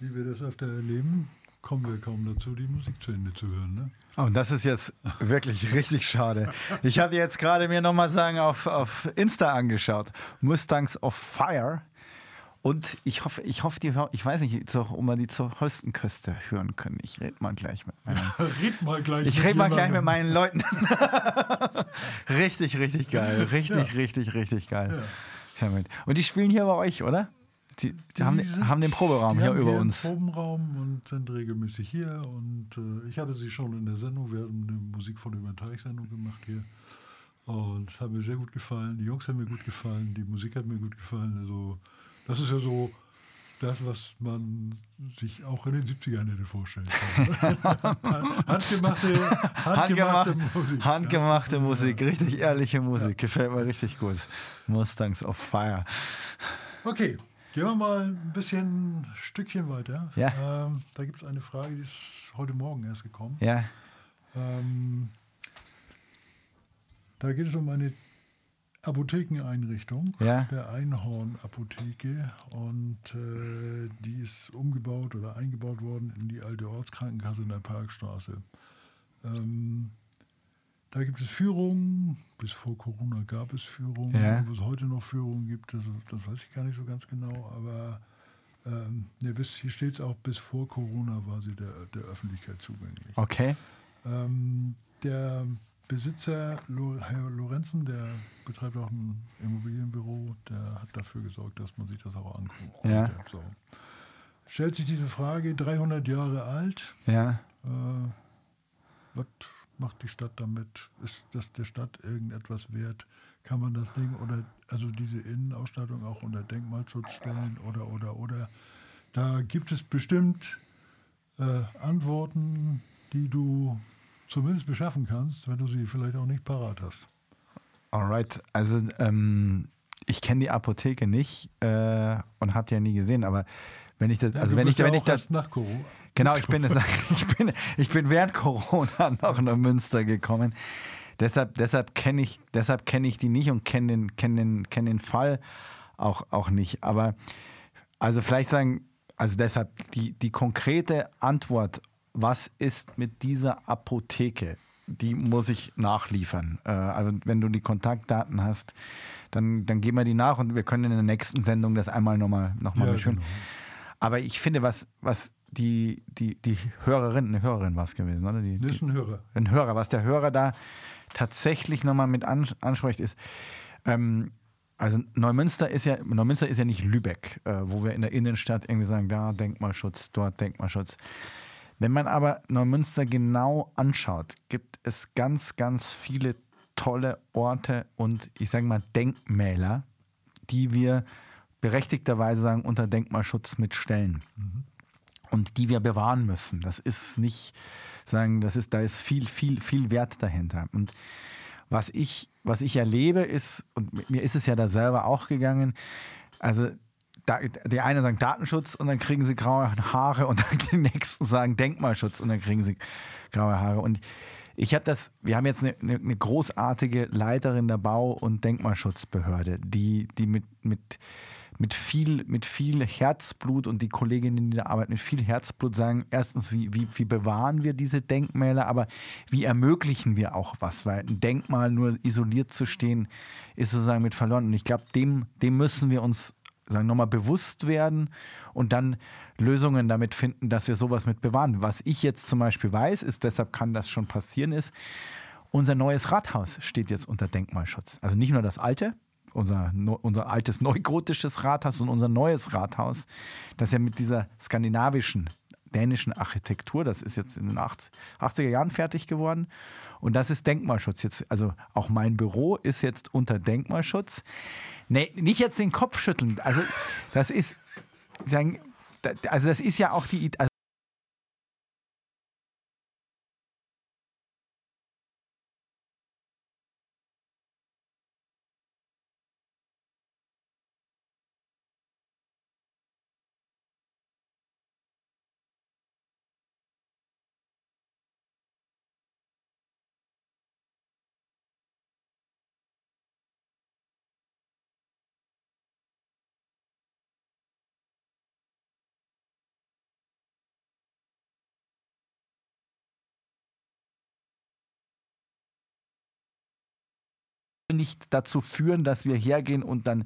S1: Wir das öfter erleben, kommen wir kaum dazu, die Musik zu Ende zu hören. Ne?
S3: Oh, das ist jetzt wirklich (laughs) richtig schade. Ich hatte jetzt gerade mir nochmal sagen auf, auf Insta angeschaut. Mustangs of Fire. Und ich hoffe, ich hoffe, die, ich weiß nicht, ob wir die zur Holstenküste hören können. Ich rede mal gleich mit meinen, (laughs)
S1: Red mal gleich
S3: ich rede mal gleich mit meinen Leuten. (laughs) richtig, richtig geil. Richtig, richtig, richtig geil. Ja. Und die spielen hier bei euch, oder? Die, die, haben,
S1: sind-
S3: haben den Proberaum hier über
S1: hier
S3: uns.
S1: Probenraum und sind regelmäßig hier. Und äh, ich hatte sie schon in der Sendung. Wir haben eine Musik von über den Teich-Sendung gemacht hier. Und es hat mir sehr gut gefallen. Die Jungs haben mir gut gefallen. Die Musik hat mir gut gefallen. Also, das ist ja so das, was man sich auch in den 70ern hätte vorstellen können. (laughs) (laughs) handgemachte, handgemachte,
S3: Handgemacht,
S1: Musik.
S3: handgemachte Musik, richtig ehrliche Musik. Gefällt mir richtig gut. Mustangs of Fire.
S1: Okay, gehen wir mal ein bisschen ein Stückchen weiter.
S3: Ja.
S1: Ähm, da gibt es eine Frage, die ist heute Morgen erst gekommen.
S3: Ja,
S1: Ähm, da geht es um eine Apothekeneinrichtung
S3: Ja.
S1: der Einhorn-Apotheke und äh, die ist umgebaut oder eingebaut worden in die alte Ortskrankenkasse in der Parkstraße. Ähm, da gibt es Führungen, bis vor Corona gab es Führungen,
S3: Ja.
S1: ob es heute noch Führungen gibt, das, das weiß ich gar nicht so ganz genau, aber ähm, ne, bis, hier steht es auch, bis vor Corona war sie der, der Öffentlichkeit zugänglich.
S3: okay.
S1: Ähm, der Besitzer, Herr Lorenzen, der betreibt auch ein Immobilienbüro, der hat dafür gesorgt, dass man sich das auch anguckt.
S3: Ja.
S1: So. Stellt sich diese Frage, 300 Jahre alt,
S3: Ja,
S1: äh, was macht die Stadt damit? Ist das der Stadt irgendetwas wert? Kann man das Ding oder also diese Innenausstattung auch unter Denkmalschutz stellen oder oder oder? Da gibt es bestimmt äh, Antworten, die du zumindest beschaffen kannst, wenn du sie vielleicht auch nicht parat hast.
S3: alright. Also, ähm, ich kenne die Apotheke nicht äh, und habe die ja nie gesehen, aber wenn ich das,
S1: Ja,
S3: also wenn ich,
S1: ja
S3: wenn ich das,
S1: nach Corona.
S3: Genau, ich bin, (laughs) ich bin, ich bin während Corona (laughs) noch nach Münster gekommen. Deshalb, deshalb kenne ich, deshalb kenne ich die nicht und kenne den, kenn den, kenn den Fall auch, auch nicht. Aber also vielleicht sagen, also deshalb die, die konkrete Antwort, was ist mit dieser Apotheke, die muss ich nachliefern. Äh, also wenn du die Kontaktdaten hast, dann, dann geben wir die nach und wir können in der nächsten Sendung das einmal nochmal noch mal
S1: Ja,
S3: beschwören.
S1: genau.
S3: Aber ich finde, was, was die, die, die Hörerin, eine Hörerin war es gewesen, oder? Die,
S1: Das ist ein Hörer.
S3: ein Hörer, was der Hörer da tatsächlich nochmal mit an, anspricht, ist, ähm, also Neumünster ist ja, Neumünster ist ja nicht Lübeck, äh, wo wir in der Innenstadt irgendwie sagen, da Denkmalschutz, dort Denkmalschutz. Wenn man aber Neumünster genau anschaut, gibt es ganz, ganz viele tolle Orte und ich sage mal Denkmäler, die wir berechtigterweise sagen, unter Denkmalschutz mitstellen und die wir bewahren müssen. Das ist nicht sagen, das ist, da ist viel, viel, viel Wert dahinter. Und was ich, was ich erlebe, ist, und mir ist es ja da selber auch gegangen, also da, die einen sagen Datenschutz und dann kriegen sie graue Haare und dann die nächsten sagen Denkmalschutz und dann kriegen sie graue Haare. Und ich habe das, wir haben jetzt eine, eine, eine großartige Leiterin der Bau- und Denkmalschutzbehörde, die, die mit, mit, mit, viel, mit viel Herzblut und die Kolleginnen, die da arbeiten, mit viel Herzblut sagen, erstens, wie, wie, wie bewahren wir diese Denkmäler, aber wie ermöglichen wir auch was, weil ein Denkmal nur isoliert zu stehen, ist sozusagen mit verloren. Und ich glaube, dem, dem müssen wir uns sagen, nochmal bewusst werden und dann Lösungen damit finden, dass wir sowas mit bewahren. Was ich jetzt zum Beispiel weiß, ist, deshalb kann das schon passieren, ist, unser neues Rathaus steht jetzt unter Denkmalschutz. Also nicht nur das alte, unser, unser altes neugotisches Rathaus, sondern unser neues Rathaus, das ja mit dieser skandinavischen, dänischen Architektur, das ist jetzt in den 80, 80er Jahren fertig geworden. Und das ist Denkmalschutz jetzt. Also auch mein Büro ist jetzt unter Denkmalschutz. Nee, nicht jetzt den Kopf schütteln. Also das ist, sagen, also das ist ja auch die, nicht dazu führen, dass wir hergehen und dann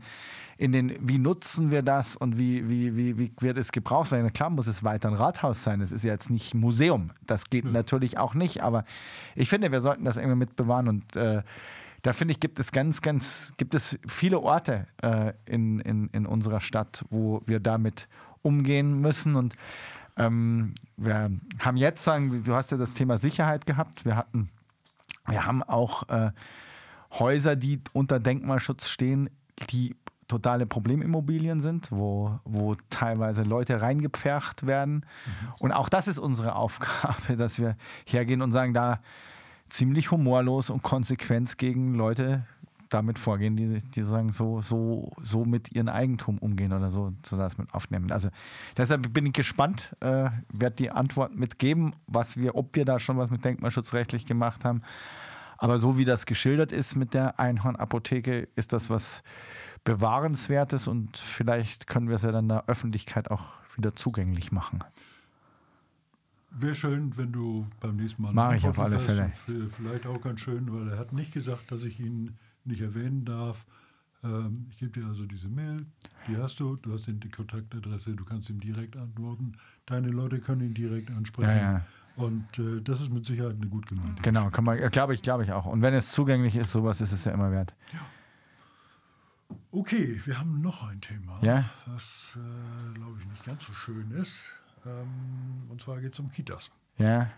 S3: in den, wie nutzen wir das und wie, wie, wie, wie wird es gebraucht werden. Klar muss es weiter ein Rathaus sein. Es ist ja jetzt nicht Museum. Das geht natürlich auch nicht. Aber ich finde, wir sollten das irgendwie mit bewahren. Und äh, da finde ich, gibt es ganz, ganz, gibt es viele Orte äh, in, in, in unserer Stadt, wo wir damit umgehen müssen. Und ähm, wir haben jetzt sagen, du hast ja das Thema Sicherheit gehabt. Wir hatten, wir haben auch äh, Häuser, die unter Denkmalschutz stehen, die totale Problemimmobilien sind, wo, wo teilweise Leute reingepfercht werden. Und auch das ist unsere Aufgabe, (laughs) dass wir hergehen und sagen, da ziemlich humorlos und konsequent gegen Leute damit vorgehen, die, die sagen, so, so, so mit ihrem Eigentum umgehen oder so, so das mit aufnehmen. Also deshalb bin ich gespannt, äh, werde die Antwort mitgeben, was wir, ob wir da schon was mit denkmalschutzrechtlich gemacht haben. Aber so wie das geschildert ist mit der Einhornapotheke, ist das was Bewahrenswertes und vielleicht können wir es ja dann der Öffentlichkeit auch wieder zugänglich machen.
S1: Wäre schön, wenn du beim nächsten Mal.
S3: Mach ich auf alle. Fälle.
S1: Vielleicht auch ganz schön, weil er hat nicht gesagt, dass ich ihn nicht erwähnen darf. Ähm, ich gebe dir also diese Mail, die hast du, du hast die Kontaktadresse, du kannst ihm direkt antworten. Deine Leute können ihn direkt ansprechen.
S3: Ja, ja.
S1: Und äh, das ist mit Sicherheit eine gut gemeinte.
S3: Genau, kann man, glaube ich, glaube ich auch. Und wenn es zugänglich ist, sowas ist es ja immer wert.
S1: Okay, wir haben noch ein Thema,
S3: Ja?
S1: was, äh, glaube ich, nicht ganz so schön ist. Ähm, und zwar geht es um Kitas.
S3: Ja,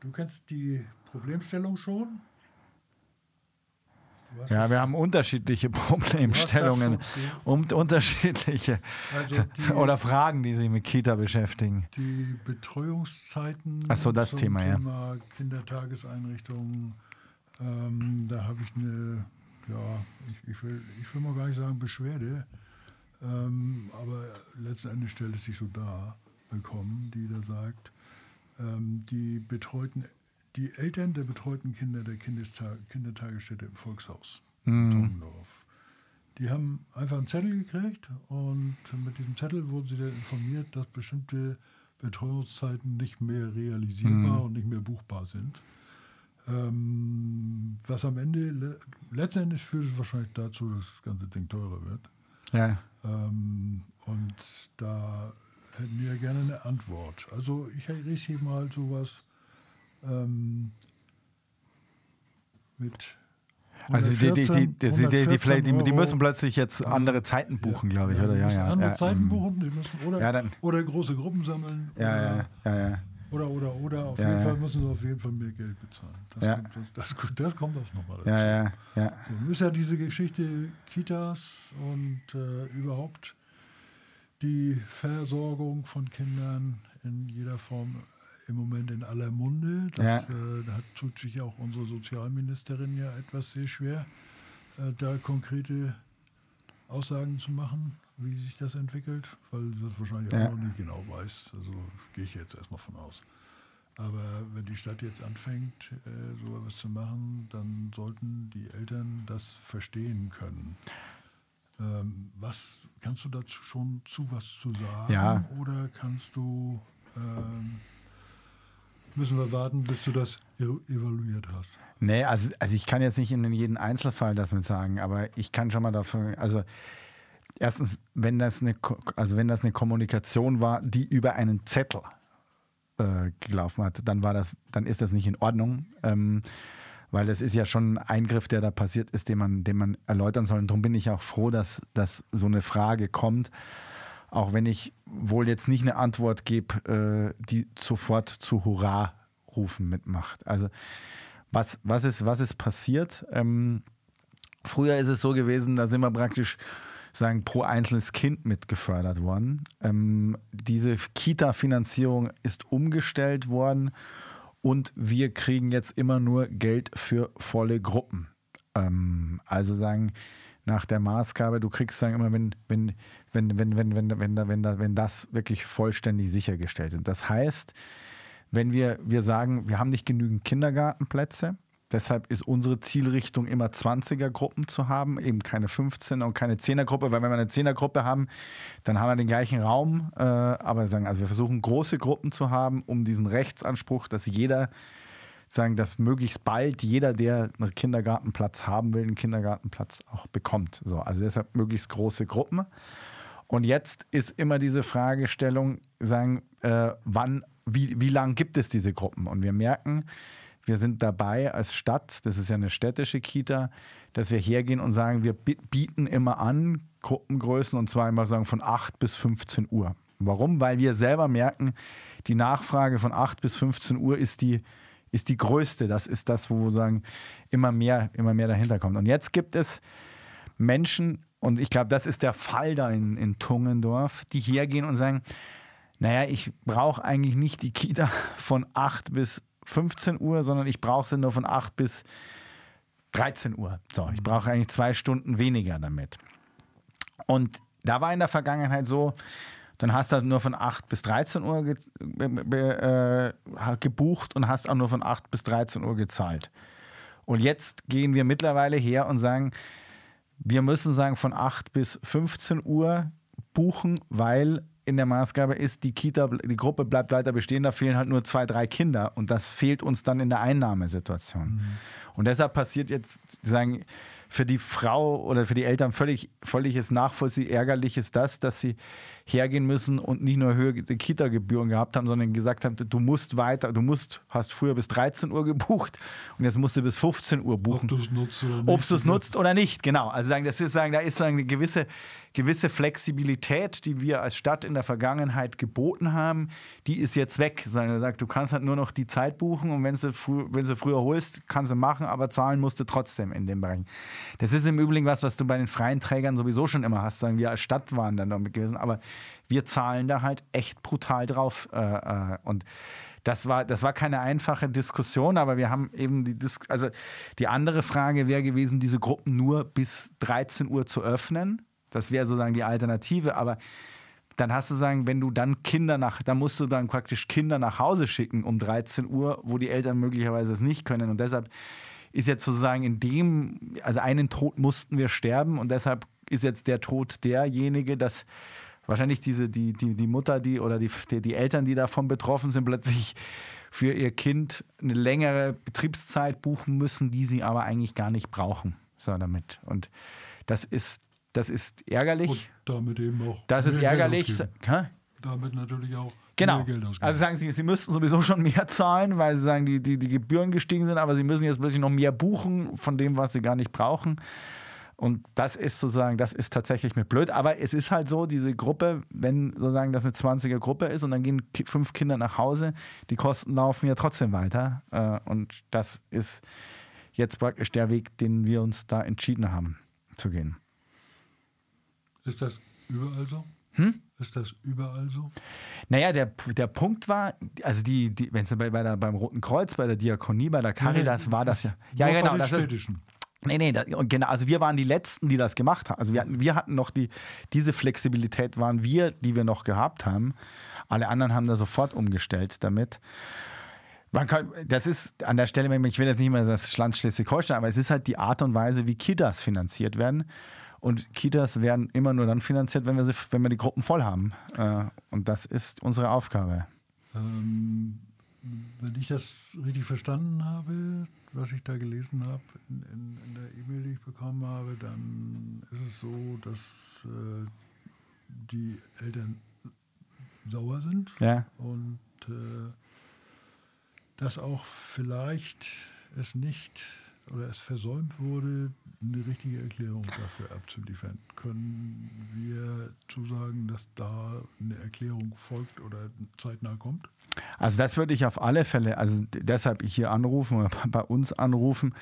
S1: Du kennst die Problemstellung schon?
S3: Ja wir haben unterschiedliche (laughs) Problemstellungen und unterschiedliche
S1: Also die- (laughs)
S3: oder Fragen, die sich mit Kita beschäftigen.
S1: Die Betreuungszeiten.
S3: Ach so, das
S1: zum
S3: Thema, ja.
S1: Thema Kindertageseinrichtungen. Ähm, da habe ich eine, ja, ich, ich, will, ich will mal gar nicht sagen Beschwerde, ähm, aber letzten Endes stellt es sich so dar, bekommen, die da sagt, ähm, die betreuten, die Eltern der betreuten Kinder der Kindesta Kindertagesstätte im Volkshaus
S3: Mhm.
S1: Tongendorf. Die haben einfach einen Zettel gekriegt und mit diesem Zettel wurden sie dann informiert, dass bestimmte Betreuungszeiten nicht mehr realisierbar und nicht mehr buchbar sind. Ähm, was am Ende, le letztendlich führt es wahrscheinlich dazu, dass das ganze Ding teurer wird.
S3: Ja,
S1: Ähm, und da hätten wir gerne eine Antwort. Also ich riss hier mal sowas ähm, mit.
S3: also die, die, die, die, die, die, die,
S1: 114
S3: vielleicht, die, die
S1: Euro.
S3: müssen plötzlich jetzt andere Zeiten buchen, glaube ich, oder?
S1: die
S3: Ja, ja.
S1: Andere
S3: ja,
S1: Zeiten
S3: mm.
S1: buchen, die müssen oder,
S3: Ja, dann-
S1: oder große Gruppen sammeln.
S3: Ja,
S1: oder,
S3: ja, ja, ja.
S1: oder, oder, oder. Auf
S3: Ja,
S1: jeden
S3: ja.
S1: Fall müssen sie auf jeden Fall mehr Geld bezahlen. Das,
S3: Ja.
S1: kommt, das, das, das kommt auch nochmal dazu.
S3: Ja, ja, ja.
S1: So, ist ja diese Geschichte Kitas und äh, überhaupt die Versorgung von Kindern in jeder Form im Moment in aller Munde. Das,
S3: Ja.
S1: äh, da tut sich auch unsere Sozialministerin ja etwas sehr schwer, äh, da konkrete Aussagen zu machen, wie sich das entwickelt, weil sie das wahrscheinlich
S3: Ja.
S1: auch noch nicht genau weiß. Also gehe ich jetzt erstmal von aus. Aber wenn die Stadt jetzt anfängt, äh, so etwas zu machen, dann sollten die Eltern das verstehen können. Ähm, was kannst du dazu schon zu was zu sagen?
S3: Ja.
S1: Oder kannst du ähm, müssen wir warten, bis du das e- evaluiert hast?
S3: Nee, also, also ich kann jetzt nicht in jeden Einzelfall das mit sagen, aber ich kann schon mal dafür, also erstens, wenn das eine, also wenn das eine Kommunikation war, die über einen Zettel äh, gelaufen hat, dann war das, dann ist das nicht in Ordnung. Ähm, weil das ist ja schon ein Eingriff, der da passiert ist, den man, den man erläutern soll. Und darum bin ich auch froh, dass, dass so eine Frage kommt. Auch wenn ich wohl jetzt nicht eine Antwort gebe, äh, die sofort zu Hurra-Rufen mitmacht. Also was, was, ist, was ist passiert? Ähm, früher ist es so gewesen, da sind wir praktisch sagen, pro einzelnes Kind mitgefördert worden. Ähm, diese Kita-Finanzierung ist umgestellt worden und wir kriegen jetzt immer nur Geld für volle Gruppen. Ähm, also sagen, nach der Maßgabe, du kriegst sagen immer, wenn, wenn, wenn, wenn, wenn, wenn, wenn, wenn, wenn, wenn das wirklich vollständig sichergestellt ist. Das heißt, wenn wir, wir sagen, wir haben nicht genügend Kindergartenplätze, deshalb ist unsere Zielrichtung immer 20er-Gruppen zu haben, eben keine 15er und keine 10er-Gruppe, weil wenn wir eine 10er-Gruppe haben, dann haben wir den gleichen Raum, äh, aber sagen, also wir versuchen große Gruppen zu haben, um diesen Rechtsanspruch, dass jeder sagen, dass möglichst bald jeder, der einen Kindergartenplatz haben will, einen Kindergartenplatz auch bekommt. So, also deshalb möglichst große Gruppen. Und jetzt ist immer diese Fragestellung, sagen, äh, wann, wie, wie lang gibt es diese Gruppen? Und wir merken, wir sind dabei als Stadt, das ist ja eine städtische Kita, dass wir hergehen und sagen, wir bi- bieten immer an Gruppengrößen und zwar immer sagen von 8 bis 15 Uhr. Warum? Weil wir selber merken, die Nachfrage von 8 bis 15 Uhr ist die, ist die größte. Das ist das, wo wir sagen, immer mehr, immer mehr dahinter kommt. Und jetzt gibt es Menschen, und ich glaube, das ist der Fall da in, in Tungendorf, die hergehen und sagen, naja, ich brauche eigentlich nicht die Kita (laughs) von 8 bis 15 Uhr, sondern ich brauche sie nur von 8 bis 13 Uhr. So, ich brauche eigentlich zwei Stunden weniger damit. Und da war in der Vergangenheit so, dann hast du halt nur von 8 bis 13 Uhr ge be, äh, gebucht und hast auch nur von 8 bis 13 Uhr gezahlt. Und jetzt gehen wir mittlerweile her und sagen, wir müssen sagen von 8 bis 15 Uhr buchen, weil in der Maßgabe ist, die Kita, die Gruppe bleibt weiter bestehen, da fehlen halt nur zwei, drei Kinder und das fehlt uns dann in der Einnahmesituation. Und deshalb passiert jetzt, sagen, für die Frau oder für die Eltern völlig, völliges Nachvollziehen, ärgerlich ist das, dass sie hergehen müssen und nicht nur höhere Kita-Gebühren gehabt haben, sondern gesagt haben, du musst weiter, du musst, hast früher bis 13 Uhr gebucht und jetzt musst du bis 15 Uhr buchen
S1: Ob du es nutzt oder nicht.
S3: ob du es nutzt oder nicht, genau. Also sagen, das ist sagen, da ist sagen, eine gewisse, gewisse Flexibilität, die wir als Stadt in der Vergangenheit geboten haben, die ist jetzt weg. Sagt, du kannst halt nur noch die Zeit buchen und wenn du, wenn du früher holst, kannst du machen, aber zahlen musst du trotzdem in dem Bereich. Das ist im Übrigen was, was du bei den freien Trägern sowieso schon immer hast. Sagen wir als Stadt waren dann damit gewesen, aber wir zahlen da halt echt brutal drauf äh, äh, und das war, das war keine einfache Diskussion, aber wir haben eben die Dis also die andere Frage wäre gewesen, diese Gruppen nur bis 13 Uhr zu öffnen. Das wäre sozusagen die Alternative, aber dann hast du sagen, wenn du dann Kinder nach, dann musst du dann praktisch Kinder nach Hause schicken um 13 Uhr, wo die Eltern möglicherweise es nicht können. Und deshalb ist jetzt sozusagen in dem, also einen Tod mussten wir sterben und deshalb ist jetzt der Tod derjenige, dass wahrscheinlich diese, die, die, die Mutter, die oder die, die, die Eltern, die davon betroffen sind, plötzlich für ihr Kind eine längere Betriebszeit buchen müssen, die sie aber eigentlich gar nicht brauchen. So damit. Und das ist, das ist ärgerlich.
S1: Und damit eben auch.
S3: das ist ärgerlich.
S1: Damit natürlich auch
S3: Genau.
S1: mehr Geld ausgeben.
S3: Also sagen Sie, Sie müssten sowieso schon mehr zahlen, weil Sie sagen, die, die, die Gebühren gestiegen sind, aber Sie müssen jetzt plötzlich noch mehr buchen von dem, was Sie gar nicht brauchen. Und das ist sozusagen, das ist tatsächlich mit blöd. Aber es ist halt so, diese Gruppe, wenn sozusagen das eine 20er Gruppe ist und dann gehen fünf Kinder nach Hause, die Kosten laufen ja trotzdem weiter. Äh, Und das ist jetzt praktisch der Weg, den wir uns da entschieden haben zu gehen.
S1: Ist das überall so?
S3: Hm?
S1: Ist das überall so?
S3: Naja, der, der Punkt war, also die, die wenn es bei, bei der, beim Roten Kreuz, bei der Diakonie, bei der Caritas war das ja. Ja, genau.
S1: Bei den
S3: Das ist,
S1: städtischen.
S3: nee, nee, das, genau, also wir waren die Letzten, die das gemacht haben. Also wir hatten, wir hatten noch die, diese Flexibilität waren wir, die wir noch gehabt haben. Alle anderen haben da sofort umgestellt damit. Man kann, das ist an der Stelle, ich will jetzt nicht mehr das Land Schleswig-Holstein, aber es ist halt die Art und Weise, wie Kitas finanziert werden. Und Kitas werden immer nur dann finanziert, wenn wir, sie, wenn wir die Gruppen voll haben. Äh, Und das ist unsere Aufgabe.
S1: Ähm, wenn ich das richtig verstanden habe, was ich da gelesen habe in, in, in der E-Mail, die ich bekommen habe, dann ist es so, dass äh, die Eltern sauer sind
S3: Ja,
S1: und äh, dass auch vielleicht es nicht oder es versäumt wurde, eine richtige Erklärung dafür abzuliefern. Können wir zusagen, dass da eine Erklärung folgt oder zeitnah kommt?
S3: also das würde ich auf alle Fälle, also deshalb hier anrufen oder (laughs) bei uns anrufen.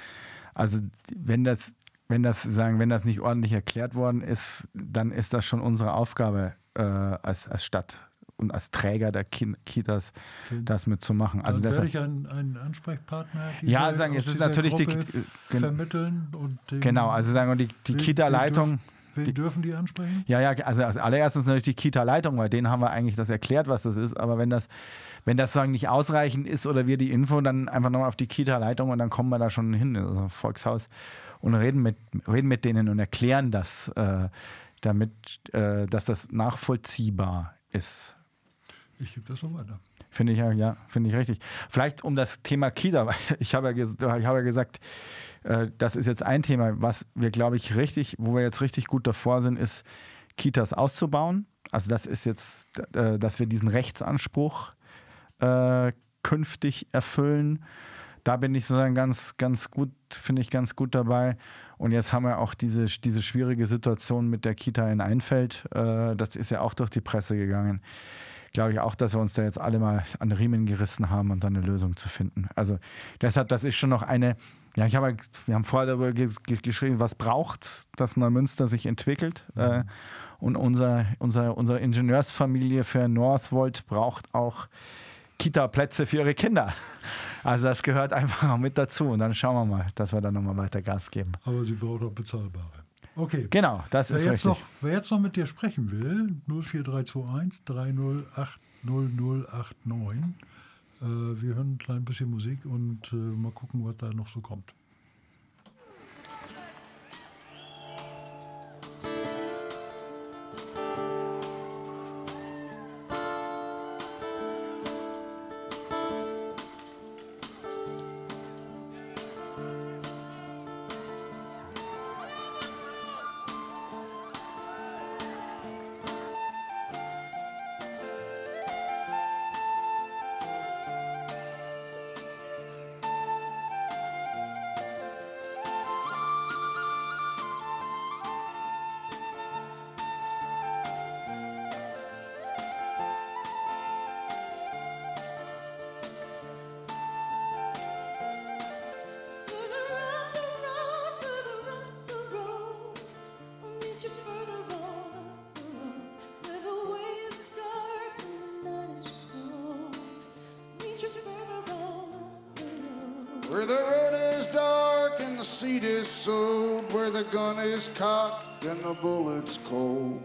S3: Also wenn das, wenn das sagen, wenn das nicht ordentlich erklärt worden ist, dann ist das schon unsere Aufgabe äh, als, als Stadt und als Träger der Kitas, das mitzumachen. Also
S1: Dann werde
S3: deshalb,
S1: ich einen, einen Ansprechpartner
S3: Ja, sagen, es ist natürlich die-
S1: Gruppe
S3: gen-
S1: vermitteln und den,
S3: genau, also sagen wir die, die Kita-Leitung.
S1: Wen, wen dürfen die ansprechen?
S3: Ja, ja, also als allererstes natürlich die Kita-Leitung, weil denen haben wir eigentlich das erklärt, was das ist. Aber wenn das, wenn das sagen nicht ausreichend ist oder wir die Info, dann einfach nochmal auf die Kita-Leitung und dann kommen wir da schon hin, also Volkshaus, und reden mit, reden mit denen und erklären das, äh, damit, äh, dass das nachvollziehbar ist.
S1: Ich gebe das so weiter.
S3: Finde ich ja, ja, finde ich richtig. Vielleicht um das Thema Kita, (laughs) ich habe ja, ich habe ja gesagt, äh, das ist jetzt ein Thema, was wir, glaube ich, richtig, wo wir jetzt richtig gut davor sind, ist Kitas auszubauen. Also das ist jetzt, äh, dass wir diesen Rechtsanspruch äh, künftig erfüllen. Da bin ich sozusagen ganz, ganz gut, finde ich ganz gut dabei. Und jetzt haben wir auch diese, diese schwierige Situation mit der Kita in Einfeld. Äh, das ist ja auch durch die Presse gegangen. Glaube ich auch, dass wir uns da jetzt alle mal an Riemen gerissen haben und dann eine Lösung zu finden. Also deshalb, das ist schon noch eine, ja, ich habe, ja- wir haben vorher darüber ges- ge- geschrieben, was braucht, dass Neumünster sich entwickelt. Äh, und unser, unser, unsere Ingenieursfamilie für Northvolt braucht auch Kita-Plätze für ihre Kinder. Also das gehört einfach auch mit dazu. Und dann schauen wir mal, dass wir da nochmal weiter Gas geben.
S1: Aber sie braucht auch bezahlbare. Okay.
S3: Genau, das
S1: Wer
S3: ist
S1: jetzt,
S3: richtig.
S1: noch, wer jetzt noch mit dir sprechen will, 04321 308 0089. Äh, wir hören ein klein bisschen Musik und äh, mal gucken, was da noch so kommt.
S6: The seat is sowed, where the gun is cocked and the bullet's cold.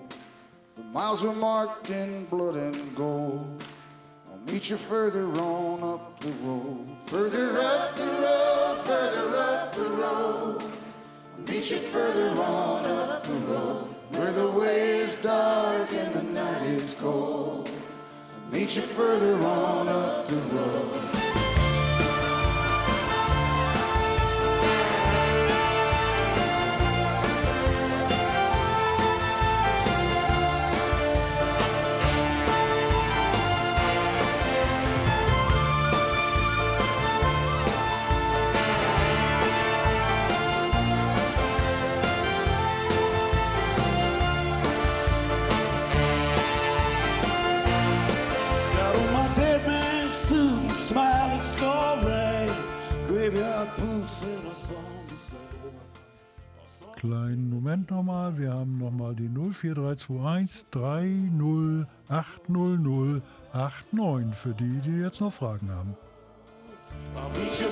S6: The miles are marked in blood and gold. I'll meet you further on up the road. Further up the road, further up the road. I'll meet you further on up the road. Where the way is dark and the night is cold. I'll meet you further on up the road.
S1: 04321 3080089 für die, die jetzt noch Fragen haben.
S6: I'll meet you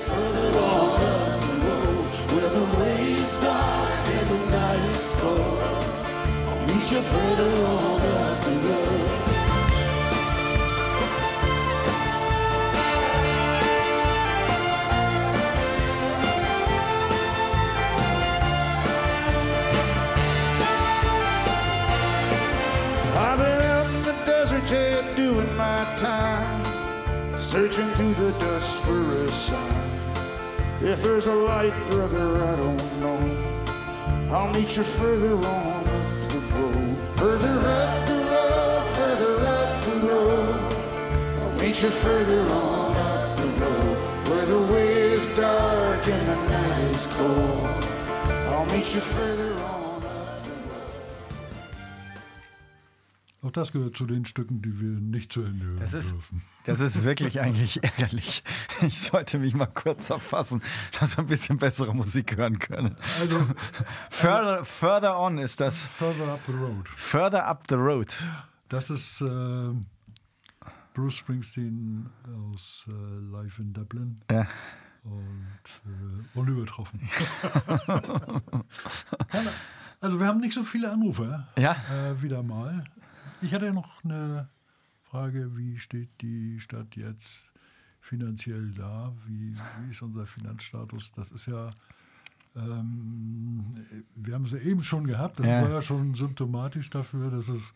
S6: further on up the road searching through the dust for a sign. If there's a light, brother, I don't know. I'll meet you further on up the road. Further up the road, further up the road. I'll meet you further on up the road. Where the way is dark and the night is cold. I'll meet you further on
S1: Auch das gehört zu den Stücken, die wir nicht zu Ende hören
S3: Das ist,
S1: dürfen.
S3: das ist wirklich (laughs) eigentlich ärgerlich. Ich sollte mich mal kurz erfassen, dass wir ein bisschen bessere Musik hören können.
S1: Also,
S3: Further, further on ist das.
S1: Further Up the Road.
S3: Further up the road.
S1: Das ist äh, Bruce Springsteen aus äh, Live in Dublin
S3: Ja.
S1: und äh, unübertroffen. (laughs) Also wir haben nicht so viele Anrufer.
S3: Ja.
S1: Äh, wieder mal. Ich hatte noch eine Frage, wie steht die Stadt jetzt finanziell da? Wie, wie ist unser Finanzstatus? Das ist ja, ähm, wir haben es ja eben schon gehabt, das
S3: Ja.
S1: war ja schon symptomatisch dafür, dass es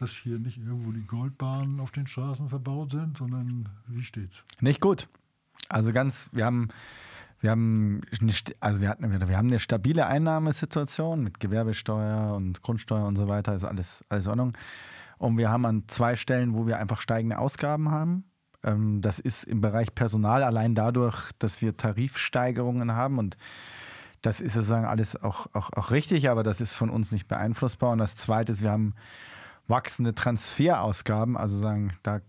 S1: dass hier nicht irgendwo die Goldbahnen auf den Straßen verbaut sind, sondern wie steht's?
S3: Nicht gut. Also ganz, wir haben, wir haben, eine, also wir hatten, wir haben eine stabile Einnahmesituation mit Gewerbesteuer und Grundsteuer und so weiter, ist alles, alles in Ordnung. Und wir haben an zwei Stellen, wo wir einfach steigende Ausgaben haben. Ähm, Das ist im Bereich Personal allein dadurch, dass wir Tarifsteigerungen haben und das ist sozusagen alles auch, auch, auch richtig, aber das ist von uns nicht beeinflussbar. Und das Zweite ist, wir haben wachsende Transferausgaben, also sagen, da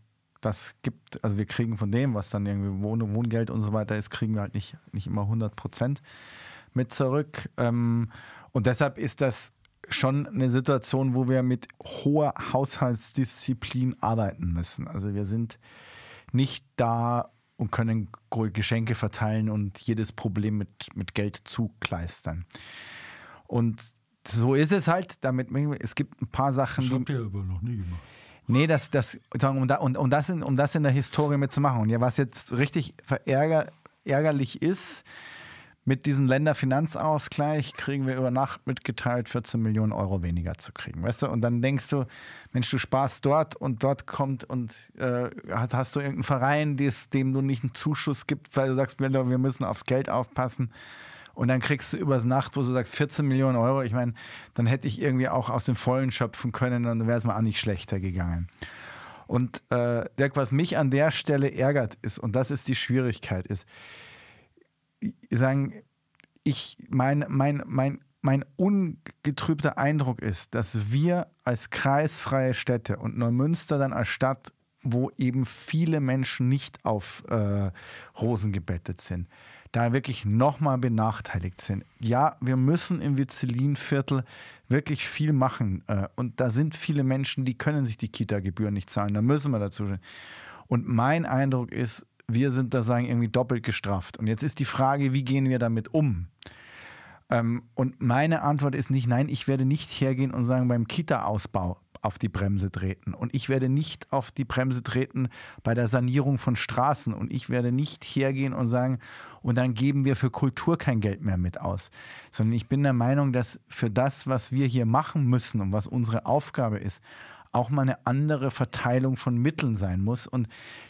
S3: das gibt, also wir kriegen von dem, was dann irgendwie Wohn Wohngeld und so weiter ist, kriegen wir halt nicht, nicht immer 100 Prozent mit zurück. Ähm, und deshalb ist das schon eine Situation, wo wir mit hoher Haushaltsdisziplin arbeiten müssen. Also wir sind nicht da und können Geschenke verteilen und jedes Problem mit, mit Geld zukleistern. Und so ist es halt, damit es gibt ein paar Sachen,
S1: Das habt ihr aber noch nie gemacht.
S3: Nee, das, das, sagen, um, da, und, um, das in, um das in der Historie mitzumachen. Und ja, was jetzt richtig verärger, ärgerlich ist, mit diesem Länderfinanzausgleich kriegen wir über Nacht mitgeteilt, 14 Millionen Euro weniger zu kriegen. Weißt du? Und dann denkst du, Mensch, du sparst dort und dort kommt und äh, hast, du irgendeinen Verein, des, dem du nicht einen Zuschuss gibt, weil du sagst, wir müssen aufs Geld aufpassen. Und dann kriegst du übers Nacht, wo du sagst 14 Millionen Euro. Ich meine, dann hätte ich irgendwie auch aus dem Vollen schöpfen können dann wäre es mal auch nicht schlechter gegangen. Und äh, Dirk, was mich an der Stelle ärgert ist, und das ist die Schwierigkeit, ist, sagen, ich, mein, mein, mein, mein ungetrübter Eindruck ist, dass wir als kreisfreie Städte und Neumünster dann als Stadt, wo eben viele Menschen nicht auf äh, Rosen gebettet sind, da wirklich nochmal benachteiligt sind. Ja, wir müssen im Witzelinviertel wirklich viel machen. Äh, und da sind viele Menschen, die können sich die Kita-Gebühren nicht zahlen. Da müssen wir dazu. Und mein Eindruck ist, wir sind da sagen irgendwie doppelt gestraft. Und jetzt ist die Frage, wie gehen wir damit um? Ähm, und meine Antwort ist nicht, nein, ich werde nicht hergehen und sagen, beim Kita-Ausbau auf die Bremse treten. Und ich werde nicht auf die Bremse treten bei der Sanierung von Straßen. Und ich werde nicht hergehen und sagen, und dann geben wir für Kultur kein Geld mehr mit aus. Sondern ich bin der Meinung, dass für das, was wir hier machen müssen und was unsere Aufgabe ist, auch mal eine andere Verteilung von Mitteln sein muss und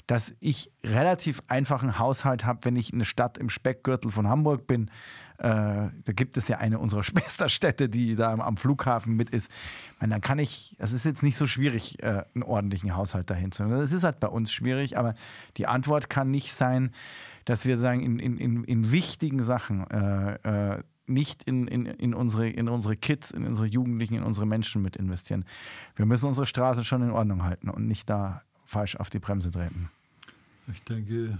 S3: dass ich relativ einfachen Haushalt habe, wenn ich eine Stadt im Speckgürtel von Hamburg bin. Äh, da gibt es ja eine unserer (laughs) Schwesterstädte, die da am, Flughafen mit ist. Meine, dann kann ich, es ist jetzt nicht so schwierig, äh, einen ordentlichen Haushalt dahin zu. Das ist halt bei uns schwierig, aber die Antwort kann nicht sein, dass wir sagen, in, in, in, in wichtigen Sachen äh, äh, nicht in, in, in, unsere, in unsere Kids, in unsere Jugendlichen, in unsere Menschen mit investieren. Wir müssen unsere Straße schon in Ordnung halten und nicht da falsch auf die Bremse treten.
S1: Ich denke,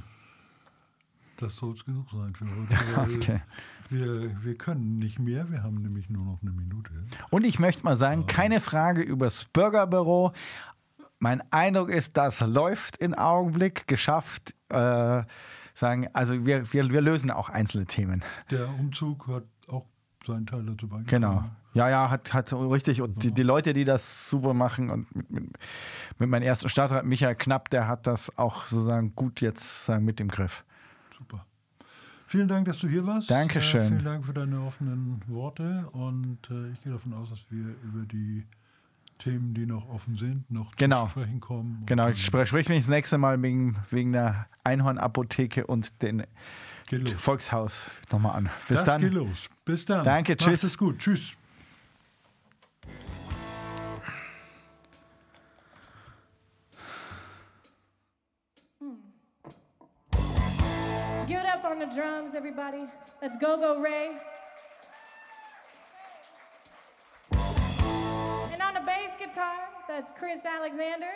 S1: das soll es genug sein für heute. (laughs)
S3: Okay.
S1: Wir, wir können nicht mehr, wir haben nämlich nur noch eine Minute.
S3: Und ich möchte mal sagen, keine Frage übers Bürgerbüro. Mein Eindruck ist, das läuft im Augenblick, geschafft. Äh, sagen, also wir, wir, wir lösen auch einzelne Themen.
S1: Der Umzug hat seinen Teil dazu beigetragen.
S3: Genau. Ja, ja, hat, hat richtig. Und die, die Leute, die das super machen und mit, mit, mit meinem ersten Stadtrat Michael Knapp, der hat das auch sozusagen gut jetzt sagen, mit im Griff.
S1: Super. Vielen Dank, dass du hier warst.
S3: Dankeschön.
S1: Äh, vielen Dank für deine offenen Worte und äh, ich gehe davon aus, dass wir über die Themen, die noch offen sind, noch
S3: Genau.
S1: zu sprechen kommen.
S3: Genau, ich spreche sprich mich das nächste Mal wegen, wegen der Einhornapotheke und den
S1: Geht los.
S3: Volkshaus nochmal an. Bis
S1: das
S3: dann.
S1: geht los. Bis dann.
S3: Danke,
S1: Macht
S3: tschüss.
S1: es gut. Tschüss.
S7: Give it up on the drums, everybody. Let's go, go, Ray. And on the bass guitar, that's Chris Alexander.